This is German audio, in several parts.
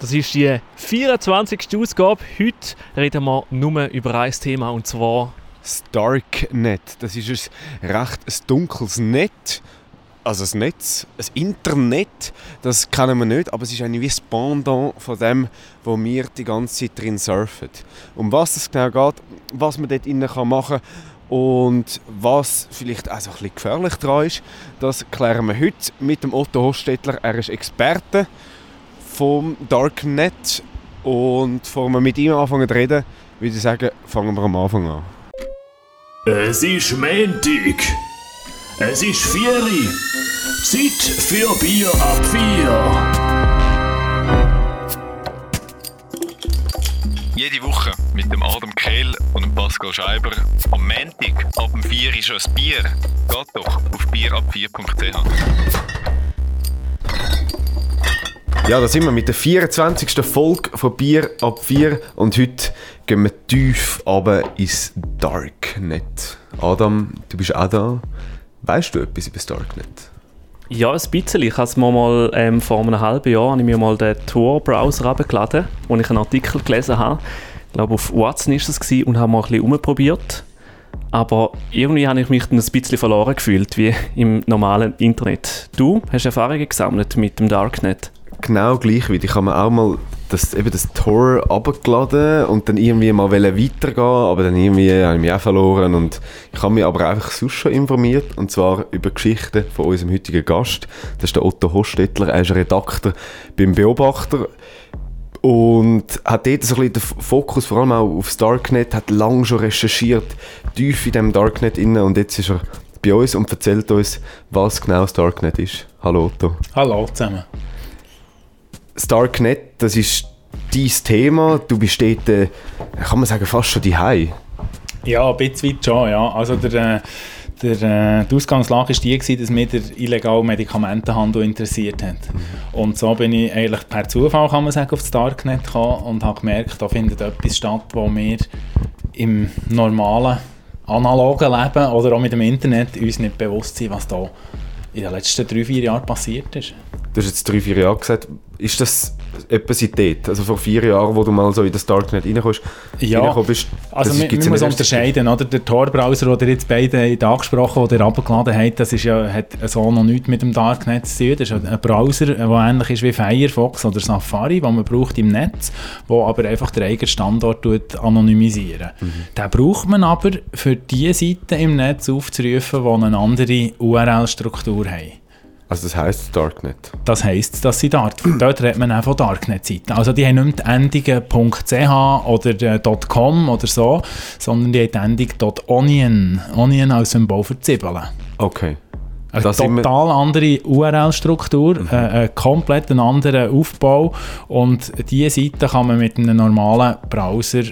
Das ist die 24. Ausgabe. Heute reden wir nur über ein Thema und zwar das Darknet. Das ist ein recht ein dunkles Netz. Also das Netz, das Internet, das kennen wir nicht, aber es ist eigentlich wie das Pendant von dem, wo wir die ganze Zeit drin surfen. Um was es genau geht, was man dort innen machen kann und was vielleicht auch so ein bisschen gefährlich daran ist, das klären wir heute mit dem Otto Hostetler. Er ist Experte vom Darknet. Und bevor wir mit ihm anfangen zu reden, würde ich sagen, fangen wir am Anfang an. Es ist Montag. Es ist Vieri. Zeit für Bier ab vier. Jede Woche mit dem Adam Kehl und dem Pascal Scheiber. Am Montag ab dem 4 ist schon ein Bier. Geht doch auf bierab4.ch. Ja, da sind wir mit der 24. Folge von Bier ab 4 und heute gehen wir tief aber ins Darknet. Adam, du bist auch da. Weißt du etwas über das Darknet? Ja, ein bisschen. Ich habe mir mal ähm, vor einem halben Jahr ich mir mal den Tor-Browser heruntergeladen, wo ich einen Artikel gelesen habe. Ich glaube, auf Watson war gewesen, und habe mal ein bisschen umprobiert. Aber irgendwie habe ich mich dann ein bisschen verloren gefühlt, wie im normalen Internet. Du hast Erfahrungen gesammelt mit dem Darknet? Genau gleich wie ich habe mir auch mal das, eben das Tor abgeladen und dann irgendwie mal weitergehen aber dann irgendwie habe ich mich auch verloren und ich habe mich aber einfach sonst schon informiert und zwar über Geschichten von unserem heutigen Gast. Das ist der Otto Hostetler, er ist Redakteur beim Beobachter und hat dort so ein bisschen den Fokus vor allem auch aufs Darknet, hat lange schon recherchiert, tief in dem Darknet inne und jetzt ist er bei uns und erzählt uns, was genau das Darknet ist. Hallo Otto. Hallo zusammen das Darknet, das ist dein Thema. Du bist dort, äh, kann man sagen, fast schon die Ja, ein bisschen weit schon, ja. Also der, äh, der, äh, die Ausgangslage war die, dass mich der illegale Medikamentenhandel interessiert hat. Und so bin ich eigentlich per Zufall, kann man sagen, auf das Darknet gekommen und habe gemerkt, da findet etwas statt, wo wir im normalen, analogen Leben oder auch mit dem Internet uns nicht bewusst sind, was da in den letzten drei, vier Jahren passiert ist. Du hast jetzt drei, vier Jahre gesagt. Ist das etwa seitdem? Also vor vier Jahren, wo du mal so in das Darknet reinkommst? Ja, bist, also man, man muss unterscheiden. Oder? Der Tor-Browser, den ihr jetzt beide angesprochen ihr abgeladen habt, das ist ja, hat so noch nichts mit dem Darknet zu tun. Das ist ein Browser, der ähnlich ist wie Firefox oder Safari, den man braucht im Netz, wo aber einfach den eigenen Standort anonymisieren. Mhm. Den braucht man aber für die Seiten im Netz aufzurufen, die eine andere URL-Struktur haben. Also das heisst Darknet? Das heisst, dass sie dort, dort redet man auch von Darknet-Seiten. Also die haben nicht die Endungen .ch oder äh, .com oder so, sondern die haben die Endung .onion. Onion als Symbol für Zwiebeln. Okay. Eine das total andere URL-Struktur, mhm. äh, einen komplett anderen Aufbau und diese Seite kann man mit einem normalen Browser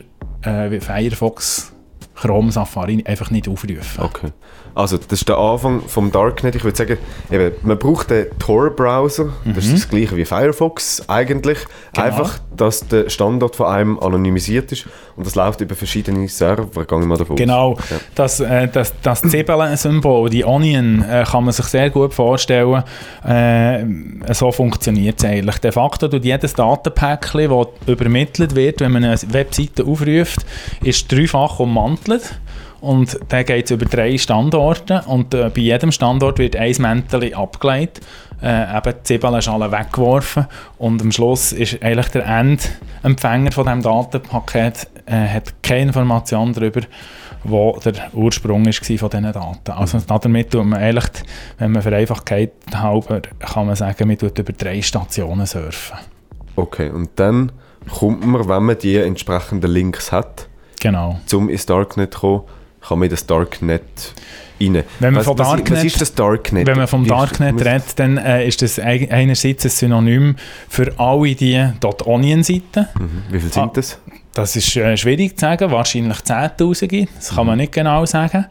äh, wie Firefox, Chrome, Safari einfach nicht aufrufen. Okay. Also das ist der Anfang vom Darknet. Ich würde sagen, eben, man braucht den Tor-Browser. Mhm. Das ist mhm. das gleiche wie Firefox eigentlich. Genau. Einfach, dass der Standort von einem anonymisiert ist und das läuft über verschiedene Server, gehe ich mal davon Genau. Ja. Das, äh, das, das Zwiebeln-Symbol, die Onion, äh, kann man sich sehr gut vorstellen. Äh, so funktioniert es eigentlich. De facto tut jedes Datenpäckchen, das übermittelt wird, wenn man eine Webseite aufruft, ist dreifach ummantelt. Und der geht über drei Standorte und äh, bei jedem Standort wird ein Mäntel abgelegt, äh, eben die Zwiebelschale weggeworfen und am Schluss ist eigentlich der Endempfänger von diesem Datenpaket äh, hat keine Information darüber, wo der Ursprung ist von diesen Daten. Also damit tut man eigentlich, wenn man Vereinfachkeit halber, kann man sagen, man tut über drei Stationen surfen. Okay, und dann kommt man, wenn man die entsprechenden Links hat, genau. zum ins Darknet kommen, kann man in das Darknet rein. Wenn man, was, von Darknet, was ist das Darknet? Wenn man vom Darknet redet, dann äh, ist das einerseits ein Synonym für alle die .onion-Seiten. Mhm. Wie viele sind ah, das? Das ist äh, schwierig zu sagen, wahrscheinlich 10'000, das kann mhm. man nicht genau sagen.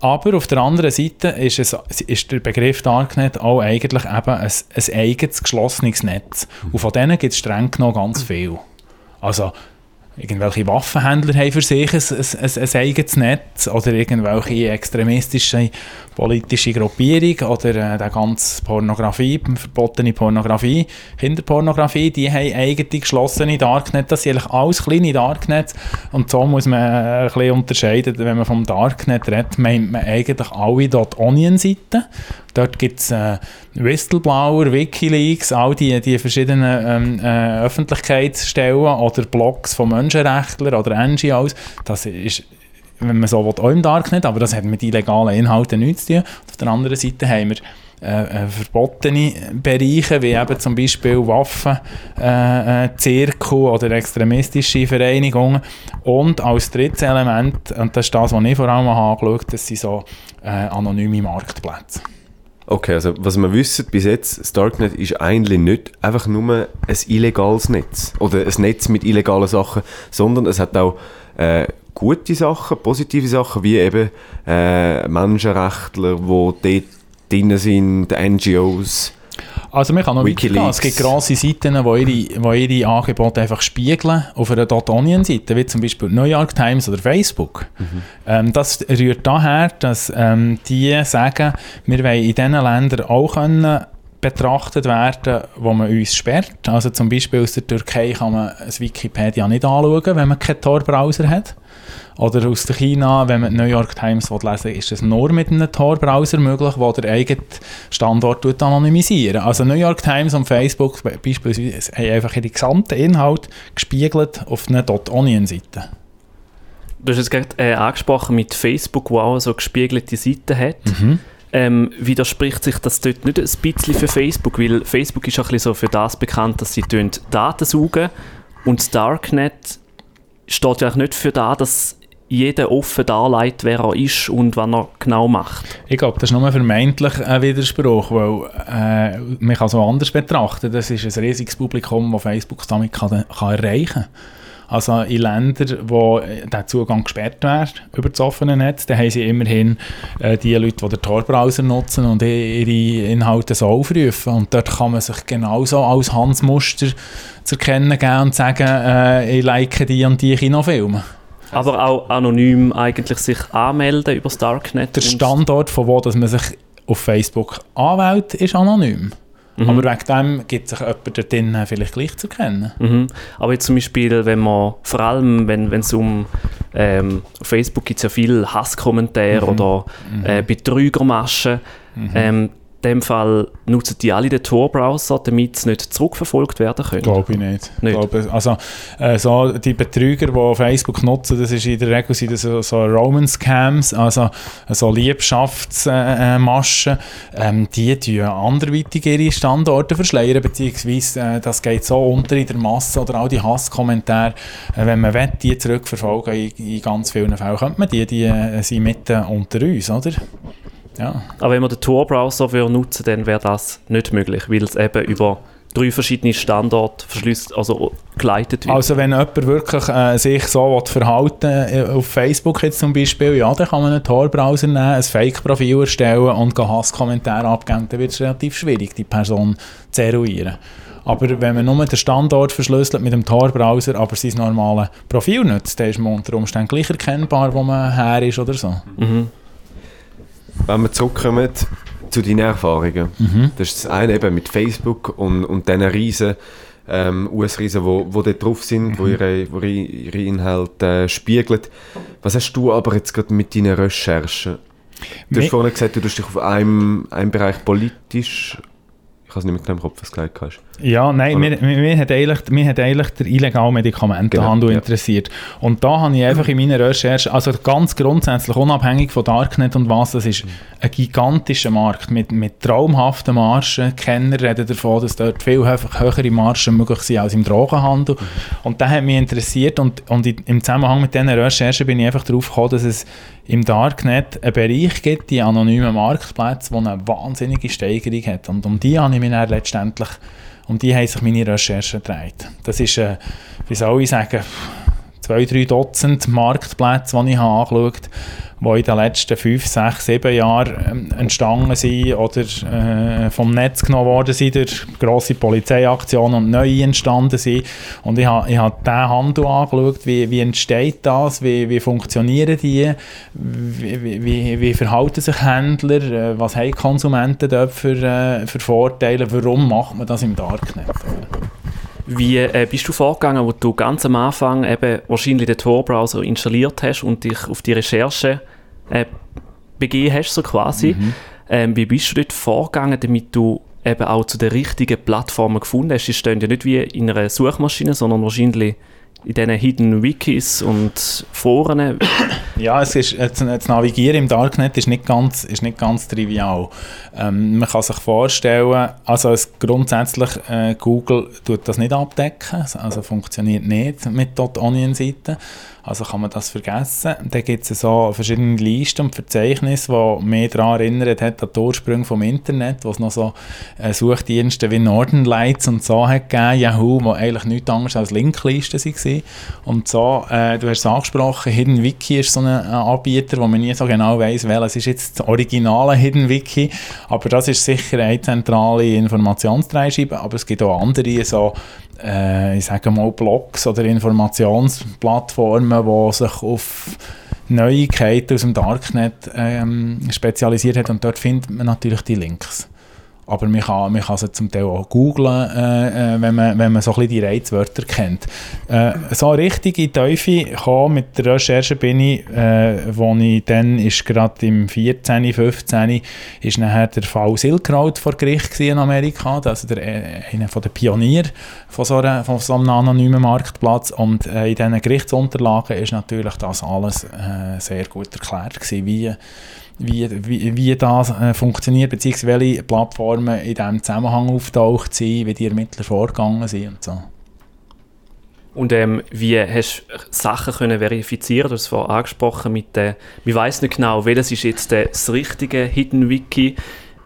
Aber auf der anderen Seite ist, es, ist der Begriff Darknet auch eigentlich eben ein, ein eigenes geschlossenes Netz. Und von denen gibt es streng genommen ganz viel. Also irgendwelche Waffenhändler haben für sich ein, ein, ein, eigenes Netz oder irgendwelche extremistische politische Gruppierung oder äh, der ganze Pornografie, verbotene Pornografie, Kinderpornografie, die haben eigene geschlossene Darknet, das sind eigentlich alles kleine Darknets und so muss man äh, ein bisschen unterscheiden, wenn man vom Darknet redet, meint man eigentlich alle .onion-Seiten. Dort gibt es äh, Whistleblower, Wikileaks, all die, die verschiedenen ähm, äh, Öffentlichkeitsstellen oder Blogs von Menschenrechtlern oder NGOs. Das ist wenn man so will, auch im Darknet, aber das hat mit illegalen Inhalten nichts zu tun. Auf der anderen Seite haben wir äh, äh, verbotene Bereiche, wie eben zum Beispiel Waffen, äh, äh, Zirkel oder extremistische Vereinigungen. Und als drittes Element, und das ist das, was ich vor allem angeschaut habe, das sind so äh, anonyme Marktplätze. Okay, also was wir wissen bis jetzt, das Darknet ist eigentlich nicht einfach nur ein illegales Netz oder ein Netz mit illegalen Sachen, sondern es hat auch äh, gute Sachen, positive Sachen, wie eben äh, Menschenrechtler, die dort drin sind, NGOs. Also man kann noch weitergehen. Es gibt grosse Seiten, die ihre, ihre Angebote einfach spiegeln auf einer .onion-Seite, wie zum Beispiel New York Times oder Facebook. Mhm. Ähm, das rührt daher, dass ähm, die sagen, wir wollen in diesen Ländern auch können betrachtet werden, wo man uns sperrt. Also zum Beispiel aus der Türkei kann man das Wikipedia nicht anschauen, wenn man keinen Tor-Browser hat. Oder aus China, wenn man die New York Times lesen will, ist das nur mit einem Tor-Browser möglich, der der eigene Standort anonymisieren Also New York Times und Facebook beispielsweise haben einfach ihre gesamten Inhalt gespiegelt auf einer .onion-Seite. Du hast es gerade äh, angesprochen mit Facebook, wo auch so gespiegelte Seiten hat. Mhm. Ähm, widerspricht sich das dort nicht ein bisschen für Facebook? Weil Facebook ist auch ein bisschen so für das bekannt, dass sie Daten saugen und das Darknet steht ja nicht für das, dass jeder offen darlegt, wer er ist und was er genau macht. Ich glaube, das ist nur vermeintlich ein Widerspruch, weil äh, man kann so anders betrachten. Das ist ein riesiges Publikum, das Facebook damit kann, kann erreichen kann. Also in Ländern, wo der Zugang gesperrt wird über das offene Netz, da haben sie immerhin äh, die Leute, die den Tor-Browser nutzen und ihre Inhalte so aufrufen. Und dort kann man sich genauso als Hansmuster zu erkennen geben und sagen, äh, ich like die und die Kinofilme. Aber auch anonym eigentlich sich anmelden über das Darknet. Der Standort, von wo dass man sich auf Facebook anwählt, ist anonym. Mhm. Aber wegen dem gibt sich jemand dort drinnen vielleicht gleich zu kennen. Mhm. Aber jetzt zum Beispiel, wenn man, vor allem wenn es um ähm, Facebook gibt es ja viele Hasskommentare mhm. oder äh, Betrügermaschen, mhm. ähm, in dem Fall nutzen die alle den Tor-Browser, damit sie nicht zurückverfolgt werden können? Glaube ich nicht. nicht. Glaube, also, äh, so die Betrüger, die Facebook nutzen, das ist in der Regel sind das so, so Roman-Scams, also so Liebschaftsmaschen, äh, ähm, die tun anderweitig ihre Standorte verschleiern, beziehungsweise äh, das geht so unter in der Masse oder auch die Hasskommentare, äh, wenn man will, die zurückverfolgen, in, in, ganz vielen Fällen könnte man die, die äh, sind mitten unter uns, oder? Ja. Aber wenn wir den Tor-Browser nutzen dann wäre das nicht möglich, weil es eben über drei verschiedene Standorte verschlüsselt, also geleitet wird. Also wenn jemand wirklich äh, sich so verhalten äh, auf Facebook jetzt zum Beispiel, ja, dann kann man einen Tor-Browser nehmen, ein Fake-Profil erstellen und Hasskommentare abgeben, dann wird es relativ schwierig, die Person zu eruieren. Aber wenn man nur den Standort verschlüsselt mit dem Tor-Browser, aber sein normales Profil nutzt, dann ist man unter Umständen gleich erkennbar, wo man her ist oder so. Mhm wenn wir zurückkommen zu deinen Erfahrungen. Mhm. Das ist das eine eben mit Facebook und, und diesen riesen ähm, US-Riesen, die wo, wo dort drauf sind, mhm. wo ihre, wo ihre Inhalte äh, spiegeln. Was hast du aber jetzt gerade mit deinen Recherchen? Du hast vorhin gesagt, du dich auf einem, einem Bereich politisch ich habe es nicht mehr im Kopf, was du gesagt hast. Ja, nein, mir, mir, mir, hat eigentlich, mir hat eigentlich der illegale Medikamentenhandel genau, interessiert. Und da habe ich einfach in meiner Recherche, also ganz grundsätzlich unabhängig von Darknet und was, das ist ein gigantischer Markt mit, mit traumhaften Margen. Kenner reden davon, dass dort viel höhere Margen möglich sind als im Drogenhandel. Mhm. Und das hat mich interessiert und, und im Zusammenhang mit diesen Recherchen bin ich einfach darauf gekommen, dass es im Darknet einen Bereich gibt, die anonymen Marktplätze, die eine wahnsinnige Steigerung hat. Und um die habe ich mich dann letztendlich, um die haben sich meine Recherchen gedreht. Das ist, äh, wie soll ich sagen, zwei, drei Dutzend Marktplätze, die ich habe angeschaut habe, die in den letzten fünf, sechs, sieben Jahren ähm, entstanden sind oder äh, vom Netz genommen worden sind durch grosse Polizeiaktionen und neue entstanden sind. Und ich habe, ich habe diesen Handel angeschaut, wie, wie entsteht das, wie, wie funktionieren die, wie, wie, wie verhalten sich Händler, äh, was haben Konsumenten dort für, äh, für Vorteile, warum macht man das im Darknet? Wie äh, bist du vorgegangen, wo du ganz am Anfang eben wahrscheinlich den Tor-Browser installiert hast und dich auf die Recherche äh, begeben hast, so quasi? Mhm. Ähm, wie bist du dort vorgegangen, damit du eben auch zu den richtigen Plattformen gefunden hast? Die stehen ja nicht wie in einer Suchmaschine, sondern wahrscheinlich in diesen Hidden Wikis und Foren. Ja, es ist, das, das Navigieren im Darknet ist nicht ganz, ist nicht ganz trivial. Ähm, man kann sich vorstellen, also es grundsätzlich äh, Google tut das nicht abdecken, also funktioniert nicht mit .onion-Seiten. Also kann man das vergessen. Dann gibt es so verschiedene Listen und Verzeichnisse, die mehr daran erinnert hat an die Ursprünge vom Internet, wo es noch so äh, Suchdienste wie Northern Lights und so hat gegeben, Yahoo, die eigentlich nichts anderes als Linklisten waren. Und so, äh, du hast es angesprochen, Hidden Wiki ist so ein Anbieter, wo man nie so genau weiß, welches ist jetzt das originale Hidden Wiki, aber das ist sicher eine zentrale Informationstreischeibe, aber es gibt auch andere, so äh, ich sage mal Blogs oder Informationsplattformen, die sich auf Neuigkeiten aus dem Darknet ähm, spezialisiert hat und dort findet man natürlich die Links. Aber man kann, man kann sie zum Teil auch googlen, äh, äh wenn, man, wenn man so ein bisschen die Reizwörter kennt. Äh, so richtig in die Teufel gekommen mit der Recherche bin ich, äh, ich dann gerade im 14., 15. ist nachher der Fall Silk Road vor Gericht in Amerika, also der, äh, einer von den Pionieren von so, einer, von so einem anonymen Marktplatz und äh, in diesen Gerichtsunterlagen ist natürlich das alles äh, sehr gut erklärt gewesen, wie wie, wie, wie das äh, funktioniert, beziehungsweise welche Plattformen in diesem Zusammenhang auftaucht sind, wie die Ermittler vorgegangen sind und so. Und ähm, wie hast du Sachen können verifizieren? Du hast es vorhin angesprochen mit der, wir weiß nicht genau, welches ist jetzt das richtige Hidden Wiki,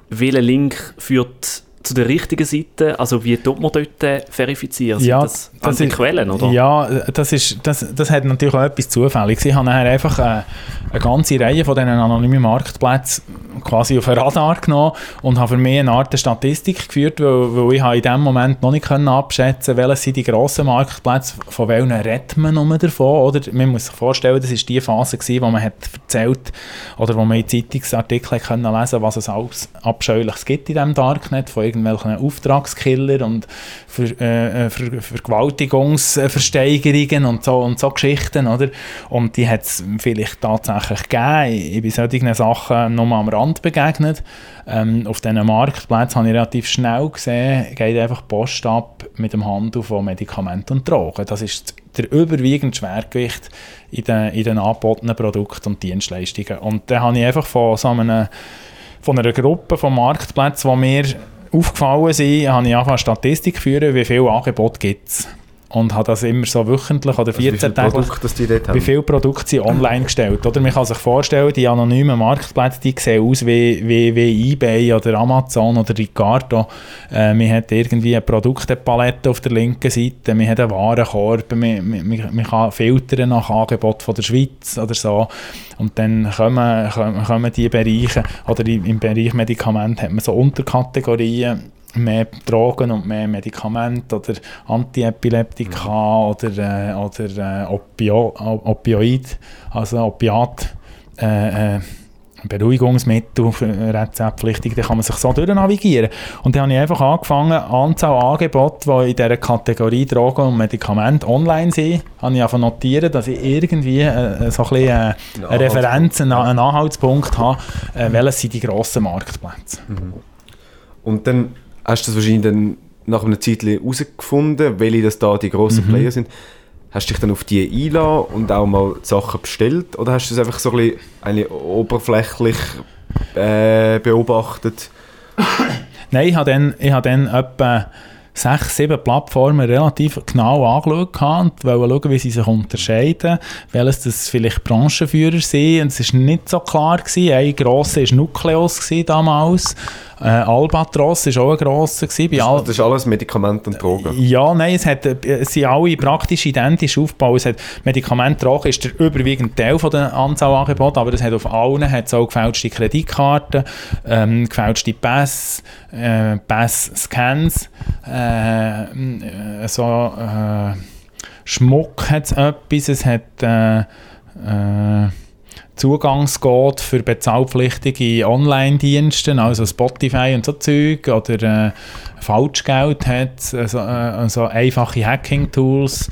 welcher Link führt zu der richtigen Seite, also wie tut man dort verifizieren? Ja, das, das sind Quellen, oder? Ja, das, ist, das, das hat natürlich auch etwas Zufälliges. Ich habe nachher einfach eine, eine ganze Reihe von diesen anonymen Marktplätzen quasi auf ein Radar genommen und habe für mich eine Art Statistik geführt, weil, weil ich in dem Moment noch nicht abschätzen konnte, welche sind die grossen Marktplätze, von welchen redet man nur davon. Oder man muss sich vorstellen, das war die Phase, gewesen, wo man hat erzählt oder wo man in Zeitungsartikeln können lesen was es alles Abscheuliches gibt in diesem Darknet, von irgendwelchen Auftragskiller und Ver, äh, Ver, Vergewaltigungsversteigerungen und so, und so Geschichten. Oder? Und die hat es vielleicht tatsächlich gegeben. Ich bin solchen Sachen nur am Rand begegnet. Ähm, auf diesen Marktplätzen habe ich relativ schnell gesehen, geht einfach Post ab mit dem Handel von Medikamenten und Drogen. Das ist der überwiegende Schwergewicht in den, in den angebotenen Produkten und Dienstleistungen. Und da habe ich einfach von so einer, von einer Gruppe von Marktplätzen, die mir aufgefallen sind, habe ich angefangen Statistik führen, wie viele Angebote gibt es und habe das immer so wöchentlich oder 14 also Tage, wie viele Produkte sind online gestellt. Oder man kann sich vorstellen, die anonymen Marktplätze, die sehen aus wie, wie, wie Ebay oder Amazon oder Ricardo. Äh, man hat irgendwie eine Produktepalette auf der linken Seite, man hat einen Warenkorb, man, man, man kann filtern nach Angebot von der Schweiz oder so. Und dann kommen, kommen, kommen die Bereiche, oder im Bereich Medikamente hat man so Unterkategorien, mehr Drogen und mehr Medikamente oder Antiepileptika oder, äh, oder äh, Opio Opioid, also Opiat, äh, äh, Beruhigungsmittel, rezeptpflichtig, dann kann man sich so durchnavigieren. Und dann habe ich einfach angefangen, Anzahl Angebote, die in dieser Kategorie Drogen und Medikamente online sind, habe ich einfach notieren, dass ich irgendwie äh, so ein bisschen äh, eine Referenz, einen, einen Anhaltspunkt habe, äh, welches sind die grossen Marktplätze. Mhm. Und dann hast du das wahrscheinlich dann nach einer Zeit herausgefunden, welche das da die grossen mhm. Player sind. Hast du dich dann auf die eingeladen und auch mal Sachen bestellt? Oder hast du es einfach so ein bisschen oberflächlich äh, beobachtet? Nein, ich habe dann, ich habe dann etwa sechs, sieben Plattformen relativ genau angeschaut und wollte schauen, wie sie sich unterscheiden, welches das vielleicht Branchenführer sind. Und es war nicht so klar. Gewesen. Ein grosser war Nucleus damals Äh, Albatros war auch ein grosser. gewesen. Al Das ist alles Medikamente und Drogen. ja, nein, es, hat, äh, es sind alle praktisch identisch aufgebaut. Es hat Medikamente Drogen ist der überwiegende Teil von der Anzahl Angebote, aber es hat auf allen hat auch gefälschte Kreditkarten, ähm, gefälschte Pass, äh, Pass-Scans, äh, äh, so äh, Schmuck hat es etwas, es hat äh, äh, Zugangscode für bezahlpflichtige Online-Dienste, also Spotify und so Zeug, oder äh, Falschgeld hat also, äh, also einfache Hacking-Tools,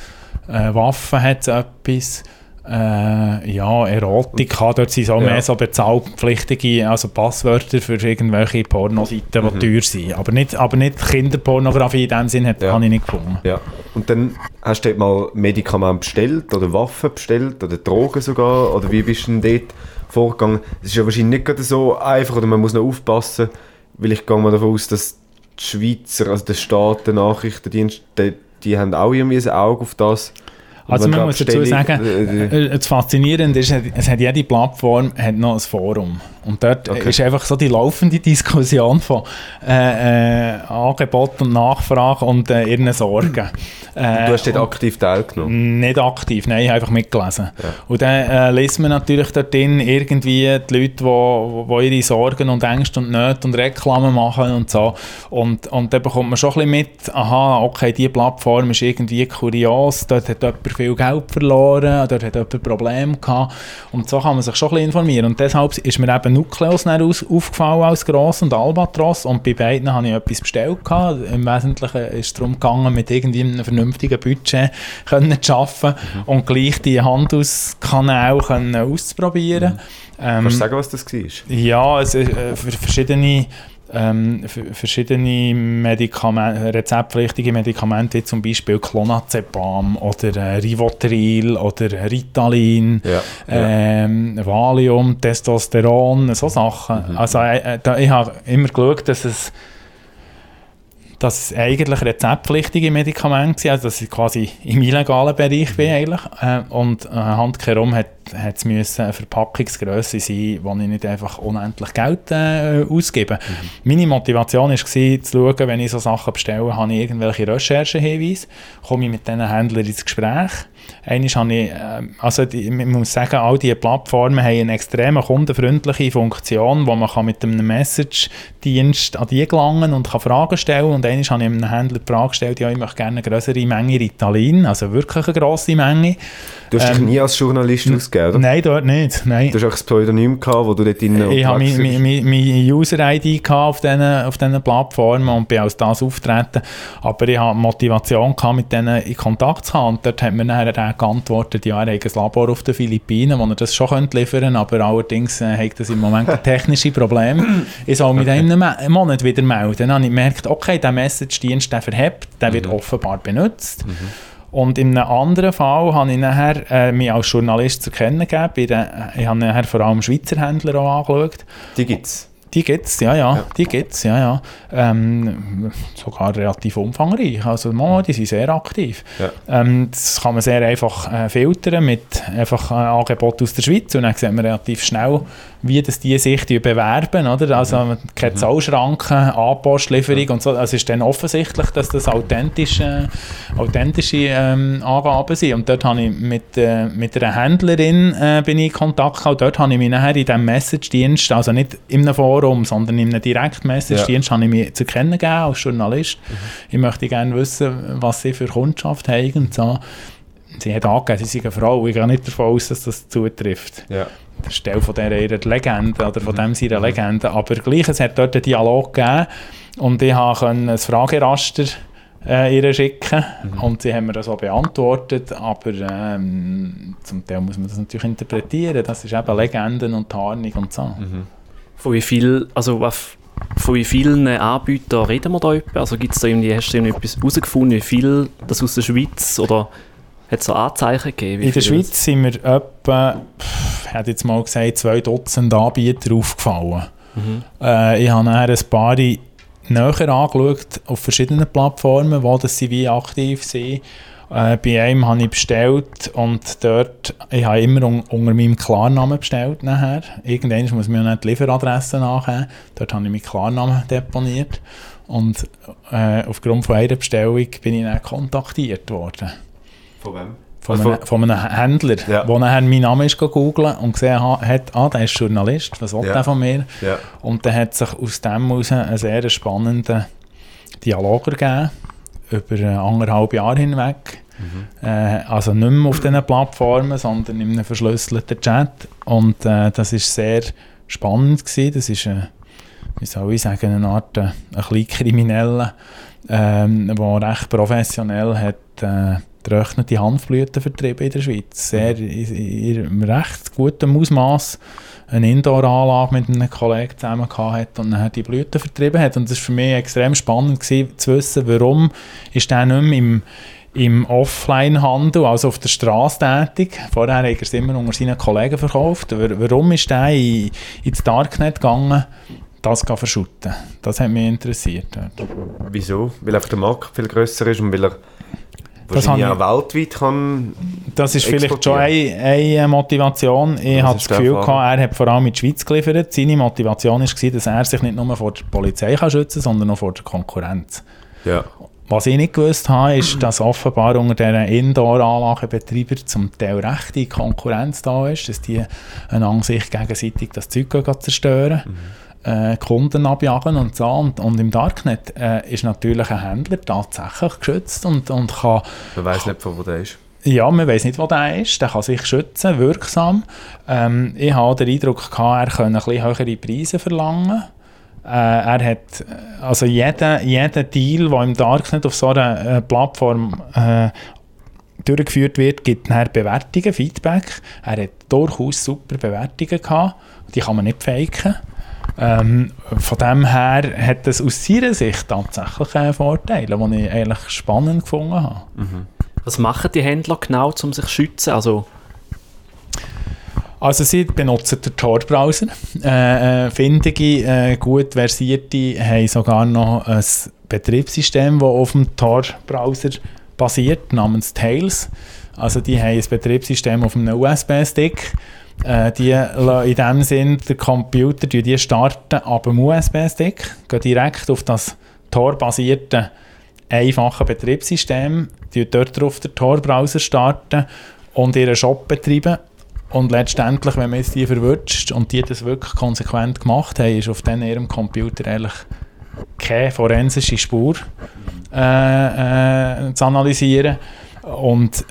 äh, Waffen hat es etwas, äh, ja, Erotika, dort sind auch Ja. mehr so bezahlpflichtige, also Passwörter für irgendwelche Pornoseiten, die teuer sind. Aber nicht, aber nicht Kinderpornografie in dem Sinn hat, Ja. habe ich nicht gefunden. Ja. Und dann hast du dort mal Medikamente bestellt oder Waffen bestellt oder Drogen sogar? Oder wie bist du denn dort vorgegangen? Es ist ja wahrscheinlich nicht gerade so einfach oder man muss noch aufpassen, weil ich gehe mal davon aus, dass die Schweizer, also der Staat, der Nachrichtendienst, die, die haben auch irgendwie ein Auge auf das. Also man muss dazu sagen, äh, äh, äh, das Faszinierende ist, es hat jede Plattform hat noch ein Forum. Und dort Okay. ist einfach so die laufende Diskussion von äh, äh, Angebot und Nachfrage und äh, ihren Sorgen. Äh, du hast dort und- aktiv teilgenommen. nicht aktiv, nein, ich habe einfach mitgelesen. Ja. Und dann äh, liest man natürlich dort drin irgendwie die Leute, die ihre Sorgen und Ängste und Nöte und Reklamen machen und so. Und, und dann bekommt man schon ein bisschen mit, aha, okay, diese Plattform ist irgendwie kurios, dort hat jemand viel Geld verloren, dort hat jemand Probleme gehabt. Und so kann man sich schon ein bisschen informieren. Und deshalb ist mir eben Nucleus dann aus, aufgefallen als Gross und Albatros. Und bei beiden habe ich etwas bestellt. Gehabt. Im Wesentlichen ist es darum gegangen, mit irgendwie einem vernünftigen Budget können zu arbeiten und gleich die Handelskanäle können auszuprobieren. Ähm, Kannst du sagen, was das war? ja, es äh, für verschiedene, ähm, verschiedene Medikamente, rezeptpflichtige Medikamente, wie zum Beispiel Clonazepam oder äh, Rivotril oder Ritalin, Ja. ähm, Valium, Testosteron, so Sachen. Also äh, äh, da, ich habe immer geschaut, dass es dass es eigentlich rezeptpflichtige Medikamente sind, also dass ich quasi im illegalen Bereich bin eigentlich. Äh, und äh, handkehrum hat es müssen eine Verpackungsgröße sein, wo ich nicht einfach unendlich Geld äh, ausgebe. Meine Motivation war, zu schauen, wenn ich so Sachen bestelle, habe ich irgendwelche Recherchehinweise, komme ich mit diesen Händlern ins Gespräch. Einmal habe ich, äh, also die, man muss sagen, all diese Plattformen haben eine extrem kundenfreundliche Funktion, wo man kann mit einem Message-Dienst an die gelangen und kann Fragen stellen. Und einmal habe ich einem Händler die Frage gestellt, ja, ich möchte gerne eine größere Menge Ritalin, also wirklich eine grosse Menge. Du hast dich Ähm, nie als Journalist ausgegeben, oder? Nein, dort nicht. Nein. Du hast auch ein Pseudonym gehabt, wo du dort drin Ich habe meine bist. meine- meine User-ID auf diesen auf diesen Plattformen und bin als das auftreten. Aber ich hatte Motivation, gehabt, mit denen in Kontakt zu kommen. Und dort hat mir dann der geantwortet, ja, er hat ein Labor auf den Philippinen, wo er das schon könnte liefern könnte, aber allerdings äh, hat das im Moment technische Probleme. Ich soll mich dann in einem Monat wieder melden. Dann habe ich gemerkt, okay, der Message-Dienst, der verhebt, der wird offenbar benutzt. Und in einem anderen Fall habe ich nachher, äh, mich als Journalist zu kennen gegeben. Bei der- Ich habe nachher vor allem Schweizer Händler auch angeschaut. Die gibt es. Die gibt es, ja, ja, die gibt's, ja, ja. Ähm, sogar relativ umfangreich, also mal, die sind sehr aktiv. Ja. Ähm, das kann man sehr einfach äh, filtern mit einfach äh, Angeboten aus der Schweiz und dann sieht man relativ schnell, wie das die sich die bewerben, oder? Also keine Zahlschranken, Anpostlieferung und so. Also es ist dann offensichtlich, dass das authentische, authentische ähm, Angaben sind. Und dort habe ich mit, äh, mit einer Händlerin äh, bin ich in Kontakt gekommen. Dort habe ich mich nachher in diesem Message-Dienst, also nicht in einem Forum, sondern in einem Direkt-Message-Dienst, habe ich mich zu kennen gegeben als Journalist. Ich möchte gerne wissen, was sie für Kundschaft haben und so. Sie hat angegeben, sie sei eine Frau. Ich gehe nicht davon aus, dass das zutrifft Ja. der Stelle von dieser ihrer Legende oder von dem seiner Legende. Aber gleich, es hat dort einen Dialog gegeben und ich konnte ein Frageraster äh, ihr schicken und sie haben mir das auch beantwortet, aber ähm, zum Teil muss man das natürlich interpretieren. Das ist eben Legenden und Tarnung und so. Von wie viel, also von wie vielen Anbietern reden wir da etwa? Also gibt's da irgendwie, hast du etwas herausgefunden, wie viel das aus der Schweiz oder hat es so Anzeichen gegeben? In der Schweiz sind mir etwa, ich hätte jetzt mal gesagt, zwei Dutzend Anbieter aufgefallen. Äh, ich habe nachher ein paar näher angeschaut auf verschiedenen Plattformen, wo das sie wie aktiv sind. Äh, bei einem habe ich bestellt und dort, ich habe immer un unter meinem Klarnamen bestellt nachher. Irgendwann muss man ja nicht die Lieferadresse nachher. Dort habe ich meinen Klarnamen deponiert. Und äh, aufgrund von einer Bestellung bin ich dann kontaktiert worden. Von wem? Von, Also einem, von einem Händler, Ja. der nachher meinen Namen ist googeln und gesehen ha- hat, ah, der ist Journalist, was will Ja. der von mir? Ja. Und dann hat sich aus dem heraus einen sehr spannenden Dialog ergeben, über äh, anderthalb Jahre hinweg. Äh, also nicht mehr auf diesen Plattformen, sondern in einem verschlüsselten Chat. Und äh, das ist sehr spannend gewesen. Das ist, äh, wie soll ich sagen, eine Art äh, ein kleiner Krimineller, ähm, der recht professionell hat äh, getrocknete Hanfblüten vertrieben in der Schweiz. Sehr in, in, in recht gutem Ausmaß eine Indoor-Anlage mit einem Kollegen zusammen gehabt hat und dann die Blüten vertrieben hat. Und das war für mich extrem spannend gewesen, zu wissen, warum ist der nicht mehr im, im Offline-Handel, also auf der Straße tätig. Vorher hat er es immer unter seinen Kollegen verkauft. Wa- Warum ist der in, ins Darknet gegangen, das zu verschütten? Das hat mich interessiert. Wieso? Weil einfach der Markt viel grösser ist und weil er Das wahrscheinlich habe auch weltweit kann. Das ist vielleicht schon eine, eine Motivation. Ich hatte das Gefühl, gehabt, er hat vor allem in die Schweiz geliefert. Seine Motivation war, dass er sich nicht nur vor der Polizei kann schützen kann, sondern auch vor der Konkurrenz. Ja. Was ich nicht gewusst habe, ist, dass offenbar unter diesen Indoor-Anlagenbetreibern zum Teil rechte Konkurrenz da ist, dass die einander sich gegenseitig das Zeug zerstören, äh, Kunden abjagen und so. Und, und im Darknet äh, ist natürlich ein Händler tatsächlich geschützt und, und kann Man weiß nicht, von wo der ist. ja, man weiß nicht, wo der ist. Der kann sich schützen, wirksam. Ähm, ich habe den Eindruck, gehabt, er könne ein bisschen höhere Preise verlangen. Äh, er hat, also jeder, jeder Deal, der im Darknet auf so einer äh, Plattform äh, durchgeführt wird, gibt nachher Bewertungen, Feedback. Er hat durchaus super Bewertungen gehabt. Die kann man nicht faken. Ähm, von dem her hat es aus seiner Sicht tatsächlich äh, Vorteile, die ich eigentlich spannend gefunden habe. Was machen die Händler genau, um sich zu schützen? Also, Also sie benutzen den Tor-Browser. Äh, äh, findige, äh, gut versierte haben sogar noch ein Betriebssystem, das auf dem Tor-Browser basiert, namens Tails. Also die haben ein Betriebssystem auf einem USB-Stick. Äh, die in dem Sinn den Computer die starten ab dem USB-Stick, gehen direkt auf das Tor-basierte einfache Betriebssystem, die dort drauf den Tor-Browser starten und ihren Shop betreiben. Und letztendlich, wenn man jetzt die verwünscht und die das wirklich konsequent gemacht haben, ist auf dann ihrem Computer eigentlich keine forensische Spur äh, äh, zu analysieren. Und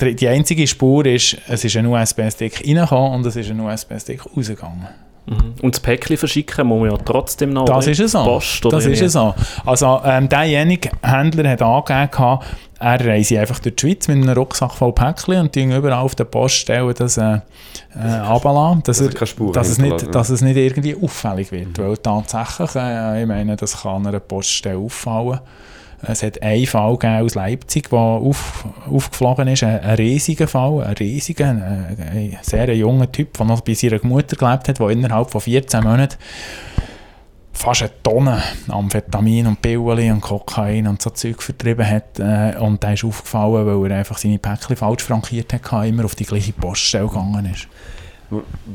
die einzige Spur ist, es ist ein USB-Stick reingekommen und es ist ein USB-Stick rausgegangen. mhm. und das Päckchen verschicken muss man ja trotzdem noch. Das ist es so. Post das ist es so. Also ähm, derjenige Händler hat angegeben, er reise einfach durch die Schweiz mit einem Rucksack voll Päckchen und die überall auf der Poststelle das äh, äh, dass, er dass, es nicht, ja. dass es nicht irgendwie auffällig wird. Weil tatsächlich, äh, ich meine, das kann einer Poststelle auffallen. Es hat einen Fall aus Leipzig, der auf, aufgeflogen ist, ein, ein riesiger Fall, ein riesiger, ein, ein sehr junger Typ, der noch bei seiner Mutter gelebt hat, der innerhalb von 14 Monaten fast eine Tonne Amphetamin und Pillen und Kokain und so Zeug vertrieben hat. Äh, und der ist aufgefallen, weil er einfach seine Päckchen falsch frankiert hat, immer auf die gleiche Poststelle gegangen ist.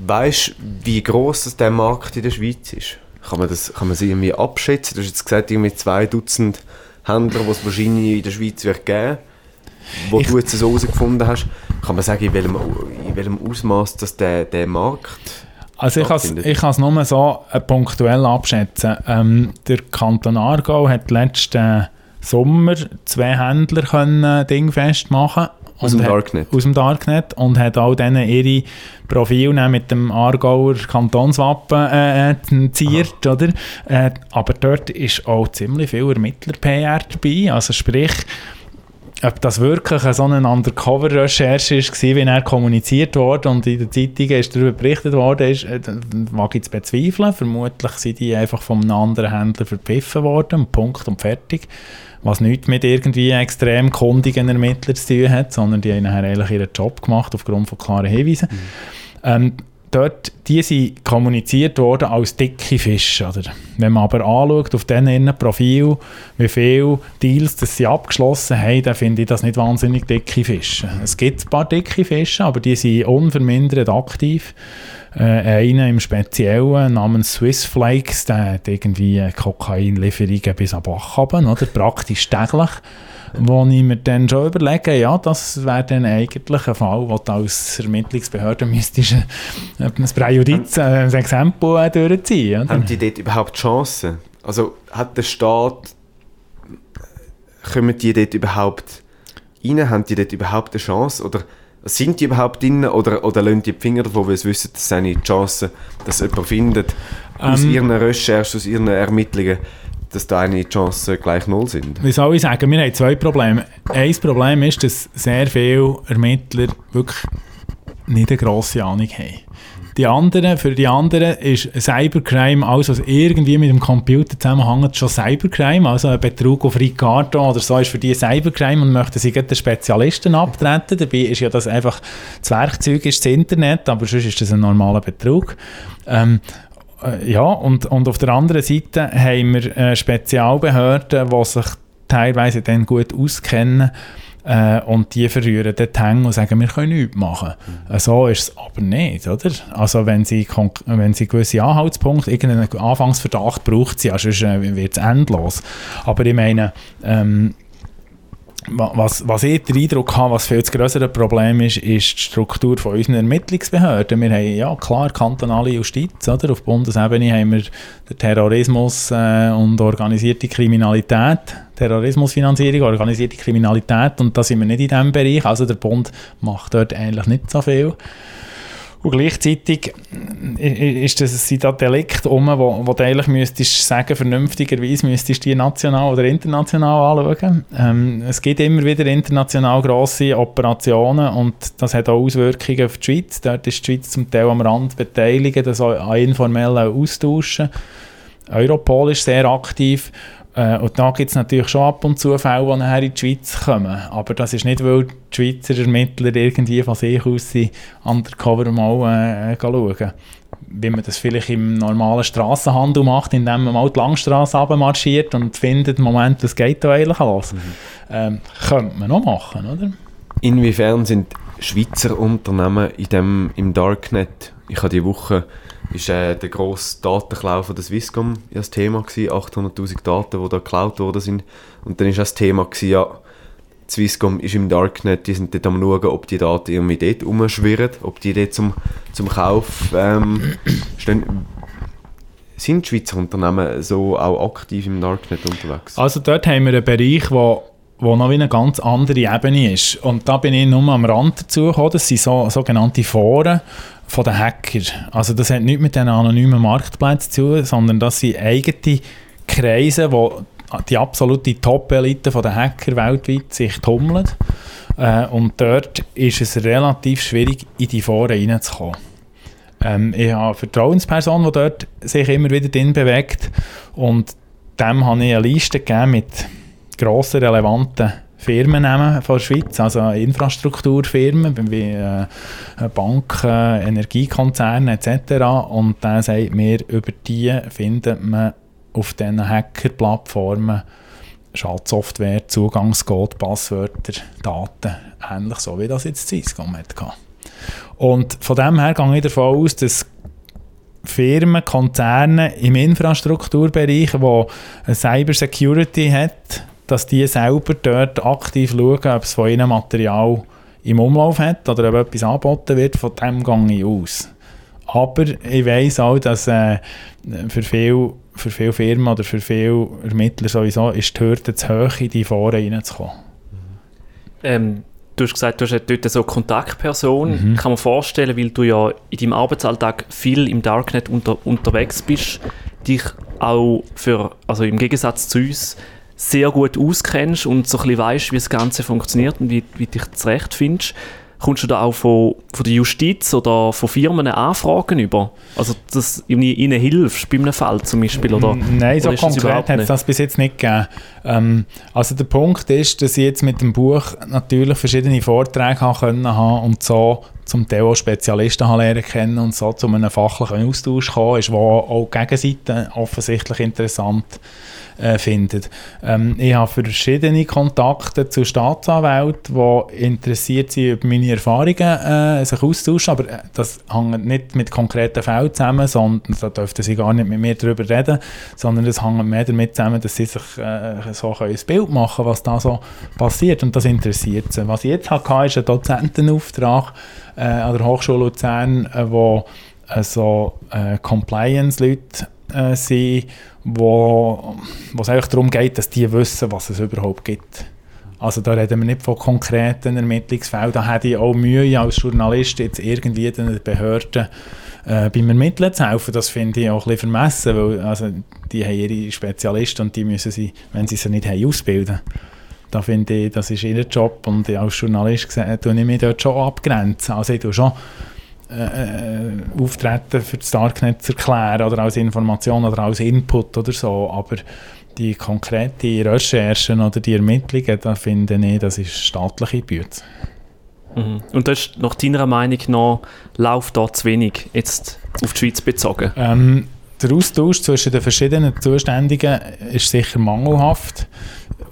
Weißt du, wie gross das der Markt in der Schweiz ist? Kann man das kann man sie irgendwie abschätzen? Du hast jetzt gesagt, irgendwie zwei Dutzend Händler, die es wahrscheinlich in der Schweiz wird geben wo Ich- du jetzt so herausgefunden hast. Kann man sagen, in welchem, in welchem Ausmaß das der, der Markt Also ich kann es nur so äh, punktuell abschätzen. Ähm, der Kanton Aargau hat letzten Sommer zwei Händler können Ding festmachen Aus dem hat- Darknet? Aus dem Darknet und hat auch denen ihre Profile mit dem Aargauer Kantonswappen äh, äh, ziert, oder? Äh, aber dort ist auch ziemlich viel Ermittler-PR dabei, also sprich ob das wirklich eine so eine Undercover-Recherche war, wie er kommuniziert wurde und in den Zeitungen ist darüber berichtet worden, ist, äh, mag ich zu bezweifeln. Vermutlich sind die einfach von einem anderen Händler verpfiffen worden, Punkt und fertig. Was nichts mit irgendwie extrem kundigen Ermittlern zu tun hat, sondern die haben nachher eigentlich ihren Job gemacht aufgrund von klaren Hinweisen. Ähm, dort, die sind kommuniziert worden als dicke Fische. Oder? Wenn man aber anschaut auf diesen Profil, wie viele Deals das sie abgeschlossen haben, dann finde ich das nicht wahnsinnig dicke Fische. Es gibt ein paar dicke Fische, aber die sind unvermindert aktiv. Äh, einer im Speziellen namens Swiss Flakes, der hat irgendwie Kokainlieferungen bis am Bach runter, oder? praktisch täglich wo ich mir dann schon überlege, ja, das wäre dann eigentlich ein Fall, wo du als Ermittlungsbehörde müsstest äh, ein Präjudiz, ein Exempel äh, durchziehen. Oder? Haben die dort überhaupt Chancen? Also hat der Staat, kommen die dort überhaupt rein? Haben die dort überhaupt eine Chance? Oder sind die überhaupt drin? Oder, oder lassen die, die Finger davon, weil sie wissen, dass eine Chance, dass jemand findet, aus Ähm. ihren Recherchen, aus ihren Ermittlungen, dass da eine Chance gleich null sind? Wie soll ich sagen, wir haben zwei Probleme. Ein Problem ist, dass sehr viele Ermittler wirklich nicht eine grosse Ahnung haben. Die anderen, für die anderen ist Cybercrime, alles was irgendwie mit dem Computer zusammenhängt, schon Cybercrime. Also ein Betrug auf Ricardo oder so ist für die Cybercrime und möchten sie gleich den Spezialisten abtreten. Dabei ist ja das einfach, das Werkzeug ist das Internet, aber sonst ist das ein normaler Betrug. Ähm, äh, ja, und, und auf der anderen Seite haben wir äh, Spezialbehörden, die sich teilweise dann gut auskennen äh, und die verrühren dort die Hänge und sagen, wir können nichts machen. Äh, so ist es aber nicht, oder? Also wenn sie, wenn sie gewisse Anhaltspunkte, irgendeinen Anfangsverdacht braucht sie, ja, sonst äh, wird es endlos. Aber ich meine, ähm, was, was ich den Eindruck habe, was viel das größere Problem ist, ist die Struktur von unseren Ermittlungsbehörden. Wir haben ja klar kantonale Justiz, oder? auf Bundesebene haben wir den Terrorismus äh, und organisierte Kriminalität, Terrorismusfinanzierung, organisierte Kriminalität und da sind wir nicht in diesem Bereich, also der Bund macht dort eigentlich nicht so viel. Und gleichzeitig i- i- ist das, sind da Delikte um, wo, wo du eigentlich müsstest sagen, vernünftigerweise müsstest du die national oder international anschauen. Ähm, es gibt immer wieder international grosse Operationen und das hat auch Auswirkungen auf die Schweiz. Dort ist die Schweiz zum Teil am Rand beteiligt, das an informellen Austauschen. Europol ist sehr aktiv. Äh, und da gibt es natürlich schon ab und zu Fälle, die nachher in die Schweiz kommen. Aber das ist nicht, weil die Schweizer Ermittler irgendwie von sich aus sind, undercover mal äh, schauen. Wie man das vielleicht im normalen Strassenhandel macht, indem man mal die Langstrasse marschiert und findet, Moment, was geht da eigentlich los? Ähm, könnte man noch machen, oder? Inwiefern sind Schweizer Unternehmen in dem, im Darknet? Ich habe die Woche ist äh, der grosse Datenklau von der Swisscom ja das Thema gewesen, 800'000 Daten, die da geklaut worden sind. Und dann auch das Thema gewesen, ja, Swisscom ist im Darknet, die sind dort am schauen, ob die Daten irgendwie dort rumschwirren, ob die dort zum, zum Kauf ähm, stehen. Sind Schweizer Unternehmen so auch aktiv im Darknet unterwegs? Also dort haben wir einen Bereich, wo, wo noch wie eine ganz andere Ebene ist. Und da bin ich nur am Rand dazu gekommen. Das sind so, sogenannte Foren von den Hacker. Also das hat nichts mit den anonymen Marktplätzen zu tun, sondern das sind eigene Kreise, wo die absolute Top-Elite der Hacker weltweit sich tummeln. Äh, und dort ist es relativ schwierig, in die Foren reinzukommen. Ähm, ich habe eine Vertrauensperson, die dort sich immer wieder drin bewegt und dem habe ich eine Liste gegeben mit grossen, relevanten Firmennamen von der Schweiz, also Infrastrukturfirmen wie äh, Banken, Energiekonzerne etc. Und der sagt mir, über die findet man auf diesen Hacker-Plattformen Schadsoftware, Zugangscode, Passwörter, Daten, ähnlich so wie das jetzt Swisscom hatte. Und von dem her gehe ich davon aus, dass Firmen, Konzerne im Infrastrukturbereich, die eine Cyber Security hat, dass die selber dort aktiv schauen, ob es von ihnen Material im Umlauf hat oder ob etwas angeboten wird, von dem gehe ich aus. Aber ich weiss auch, dass äh, für viele für viele Firmen oder für viele Ermittler sowieso ist die Hürde zu hoch, in die Foren reinzukommen. Ähm, du hast gesagt, du hast dort so eine Kontaktperson. Kann man vorstellen, weil du ja in deinem Arbeitsalltag viel im Darknet unter, unterwegs bist, dich auch für, also im Gegensatz zu uns, sehr gut auskennst und so ein bisschen weißt, wie das Ganze funktioniert und wie, wie du dich zurechtfindest. Kommst du da auch von, von der Justiz oder von Firmen Anfragen über? Also, dass du ihnen hilfst bei einem Fall zum Beispiel? Oder, Nein, so oder konkret hat es das bis jetzt nicht gegeben. Ähm, also der Punkt ist, dass ich jetzt mit dem Buch natürlich verschiedene Vorträge haben können haben und so zum Teil auch Spezialisten lernen kennen und so zu einem fachlichen Austausch kommen ist, wo auch die Gegenseite offensichtlich interessant äh, findet. Ähm, ich habe verschiedene Kontakte zu Staatsanwälten, die interessiert sind, über meine Erfahrungen äh, sich austauschen, aber äh, das hängt nicht mit konkreten Fällen zusammen, sondern da dürften sie gar nicht mit mir darüber reden, sondern das hängt mehr damit zusammen, dass sie sich äh, so ein Bild machen können, was da so passiert und das interessiert sie. Was ich jetzt hatte, ist ein Dozentenauftrag äh, an der Hochschule Luzern, äh, wo also äh, Compliance-Leute äh, sind, wo es eigentlich darum geht, dass die wissen, was es überhaupt gibt. Also da reden wir nicht von konkreten Ermittlungsfällen. Da hätte ich auch Mühe als Journalist jetzt irgendwie den Behörden äh, beim Ermitteln zu helfen. Das finde ich auch ein bisschen vermessen, weil also, die haben ihre Spezialisten und die müssen sie, wenn sie sie nicht haben, ausbilden. Da finde ich, das ist ihr Job und als Journalist tue ich mich dort schon abgrenzen. Also ich tue schon äh, äh, Auftreten für das Darknet zu erklären oder als Information oder als Input oder so, aber die konkreten Recherchen oder die Ermittlungen, da finde ich, das ist staatliche Büte. Mhm. Und das ist nach deiner Meinung noch, läuft da zu wenig, jetzt auf die Schweiz bezogen? Ähm, der Austausch zwischen den verschiedenen Zuständigen ist sicher mangelhaft.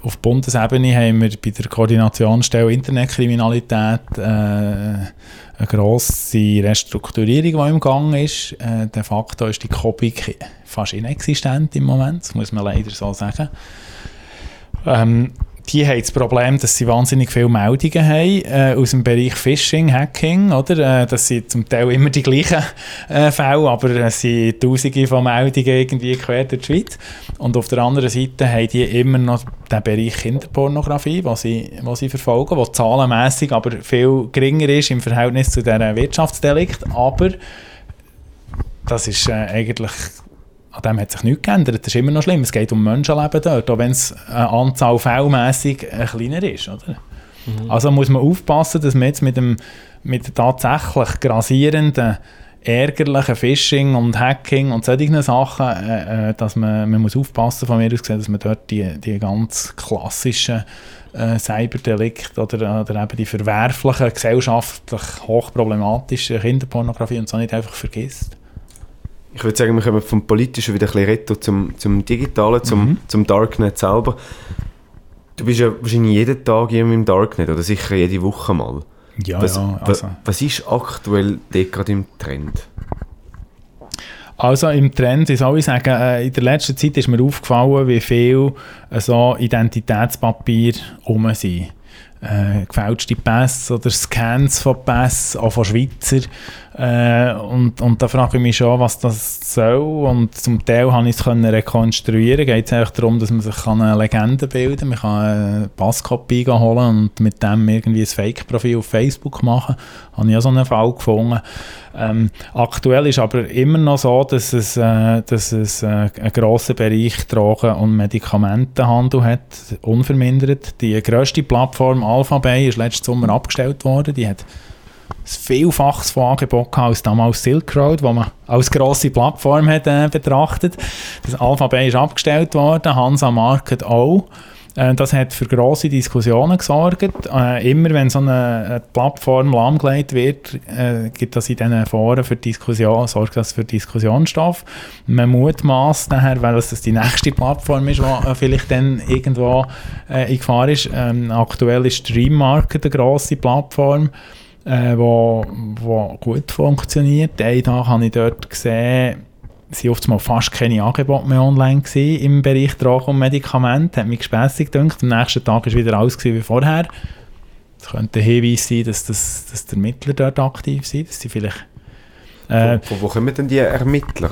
Auf Bundesebene haben wir bei der Koordinationsstelle Internetkriminalität äh, eine grosse Restrukturierung, die im Gang ist. Äh, de facto ist die Kopik fast inexistent im Moment, das muss man leider so sagen. Ähm, die haben das Problem, dass sie wahnsinnig viele Meldungen haben äh, aus dem Bereich Phishing, Hacking, oder? Äh, das sind zum Teil immer die gleichen äh, Fälle, aber es sind tausende von Meldungen irgendwie quer durch die Schweiz. Und auf der anderen Seite haben die immer noch den Bereich Kinderpornografie, was sie, was sie verfolgen, der zahlenmässig aber viel geringer ist im Verhältnis zu diesen Wirtschaftsdelikt, aber das ist äh, eigentlich an dem hat sich nichts geändert. Das ist immer noch schlimm. Es geht um Menschenleben dort, auch wenn es eine Anzahl fällmässig äh, kleiner ist. Oder? Mhm. Also muss man aufpassen, dass man jetzt mit dem mit tatsächlich grasierenden ärgerlichen Phishing und Hacking und solchen Sachen, äh, äh, dass man, man muss aufpassen von mir aus gesehen, dass man dort die, die ganz klassischen äh, Cyberdelikte oder, oder eben die verwerflichen, gesellschaftlich hochproblematischen Kinderpornografie und so nicht einfach vergisst ich würde sagen, wir kommen vom Politischen wieder ein bisschen retto zum, zum Digitalen, zum, mhm. zum Darknet selber. Du bist ja wahrscheinlich jeden Tag im Darknet oder sicher jede Woche mal. Ja, was, ja. Also. Was, ist aktuell dort gerade im Trend? Also im Trend, wie soll ich sagen, äh, in der letzten Zeit ist mir aufgefallen, wie viel äh, so Identitätspapier um sind äh, gefälschte Pässe oder Scans von Pässen, auch von Schweizer. Äh, und, und da frage ich mich schon, was das soll. Und zum Teil habe ich es können rekonstruieren. Geht es eigentlich darum, dass man sich eine Legende bilden kann. Man kann eine Passkopie holen und mit dem irgendwie ein Fake-Profil auf Facebook machen. Habe ich auch so einen Fall gefunden. Ähm, aktuell ist aber immer noch so, dass es, äh, dass es äh, einen grossen Bereich Drogen- und Medikamentenhandel hat, unvermindert. Die grösste Plattform Alphabay ist letzten Sommer abgestellt worden. Die hat ein Vielfaches von Angebot als damals Silk Road, wo man als grosse Plattform hat, äh, betrachtet. Das Alphabay ist abgestellt worden, Hansa Market auch. Äh, das hat für grosse Diskussionen gesorgt. Äh, immer wenn so eine, Plattform lahmgelegt wird, äh, gibt das in diesen Foren für Diskussion, sorgt das für Diskussionsstoff. Man mutmaßt nachher, weil das die nächste Plattform ist, die vielleicht dann irgendwo in Gefahr ist. Ähm, aktuell ist Stream Market eine grosse Plattform äh, wo, wo gut funktioniert. Einen Tag habe ich dort gesehen, sind oft mal fast keine Angebote mehr online gewesen im Bereich Drogen und Medikamente. Hat mich gespässig gedacht. Am nächsten Tag war wieder alles wie vorher. Es könnte ein Hinweis sein, dass, das, dass die Ermittler dort aktiv sind, dass sie vielleicht äh, wo, wo, kommen denn die Ermittler?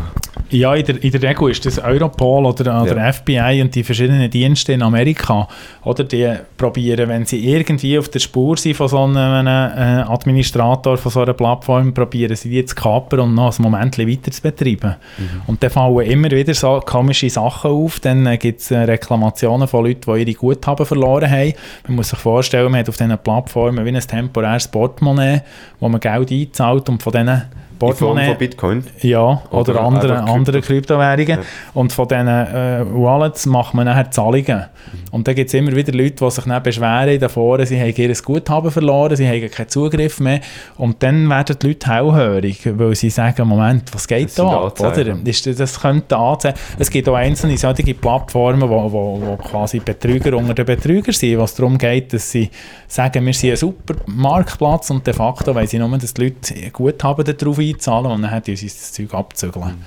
Ja, in der, in der Regel ist das Europol oder, oder ja. FBI und die verschiedenen Dienste in Amerika. Oder die probieren, wenn sie irgendwie auf der Spur sind von so einem äh, Administrator von so einer Plattform, probieren sie die zu kapern und noch ein Moment weiter zu betreiben. Mhm. Und dann fallen immer wieder so komische Sachen auf. Dann äh, gibt es äh, Reklamationen von Leuten, die ihre Guthaben verloren haben. Man muss sich vorstellen, man hat auf diesen Plattformen wie ein temporäres Portemonnaie, wo man Geld einzahlt und von diesen Portemonnaie. von Bitcoin? Ja, oder, oder andere, andere Kryptowährungen. Ja. Und von diesen äh, Wallets macht man nachher Zahlungen. Mhm. Und dann gibt es immer wieder Leute, die sich dann beschweren davor, sie haben ihr Guthaben verloren, sie haben keinen Zugriff mehr. Und dann werden die Leute hellhörig, weil sie sagen, Moment, was geht Das da ab? Oder? Ist, das könnte anzeigen. Es gibt auch einzelne solche Plattformen, wo, wo, wo quasi Betrüger unter den Betrügern sind, was darum geht, dass sie sagen, wir sind ein super Marktplatz und de facto weil sie nur, dass die Leute Guthaben darauf einzahlen und dann haben sie das Zeug abzügeln.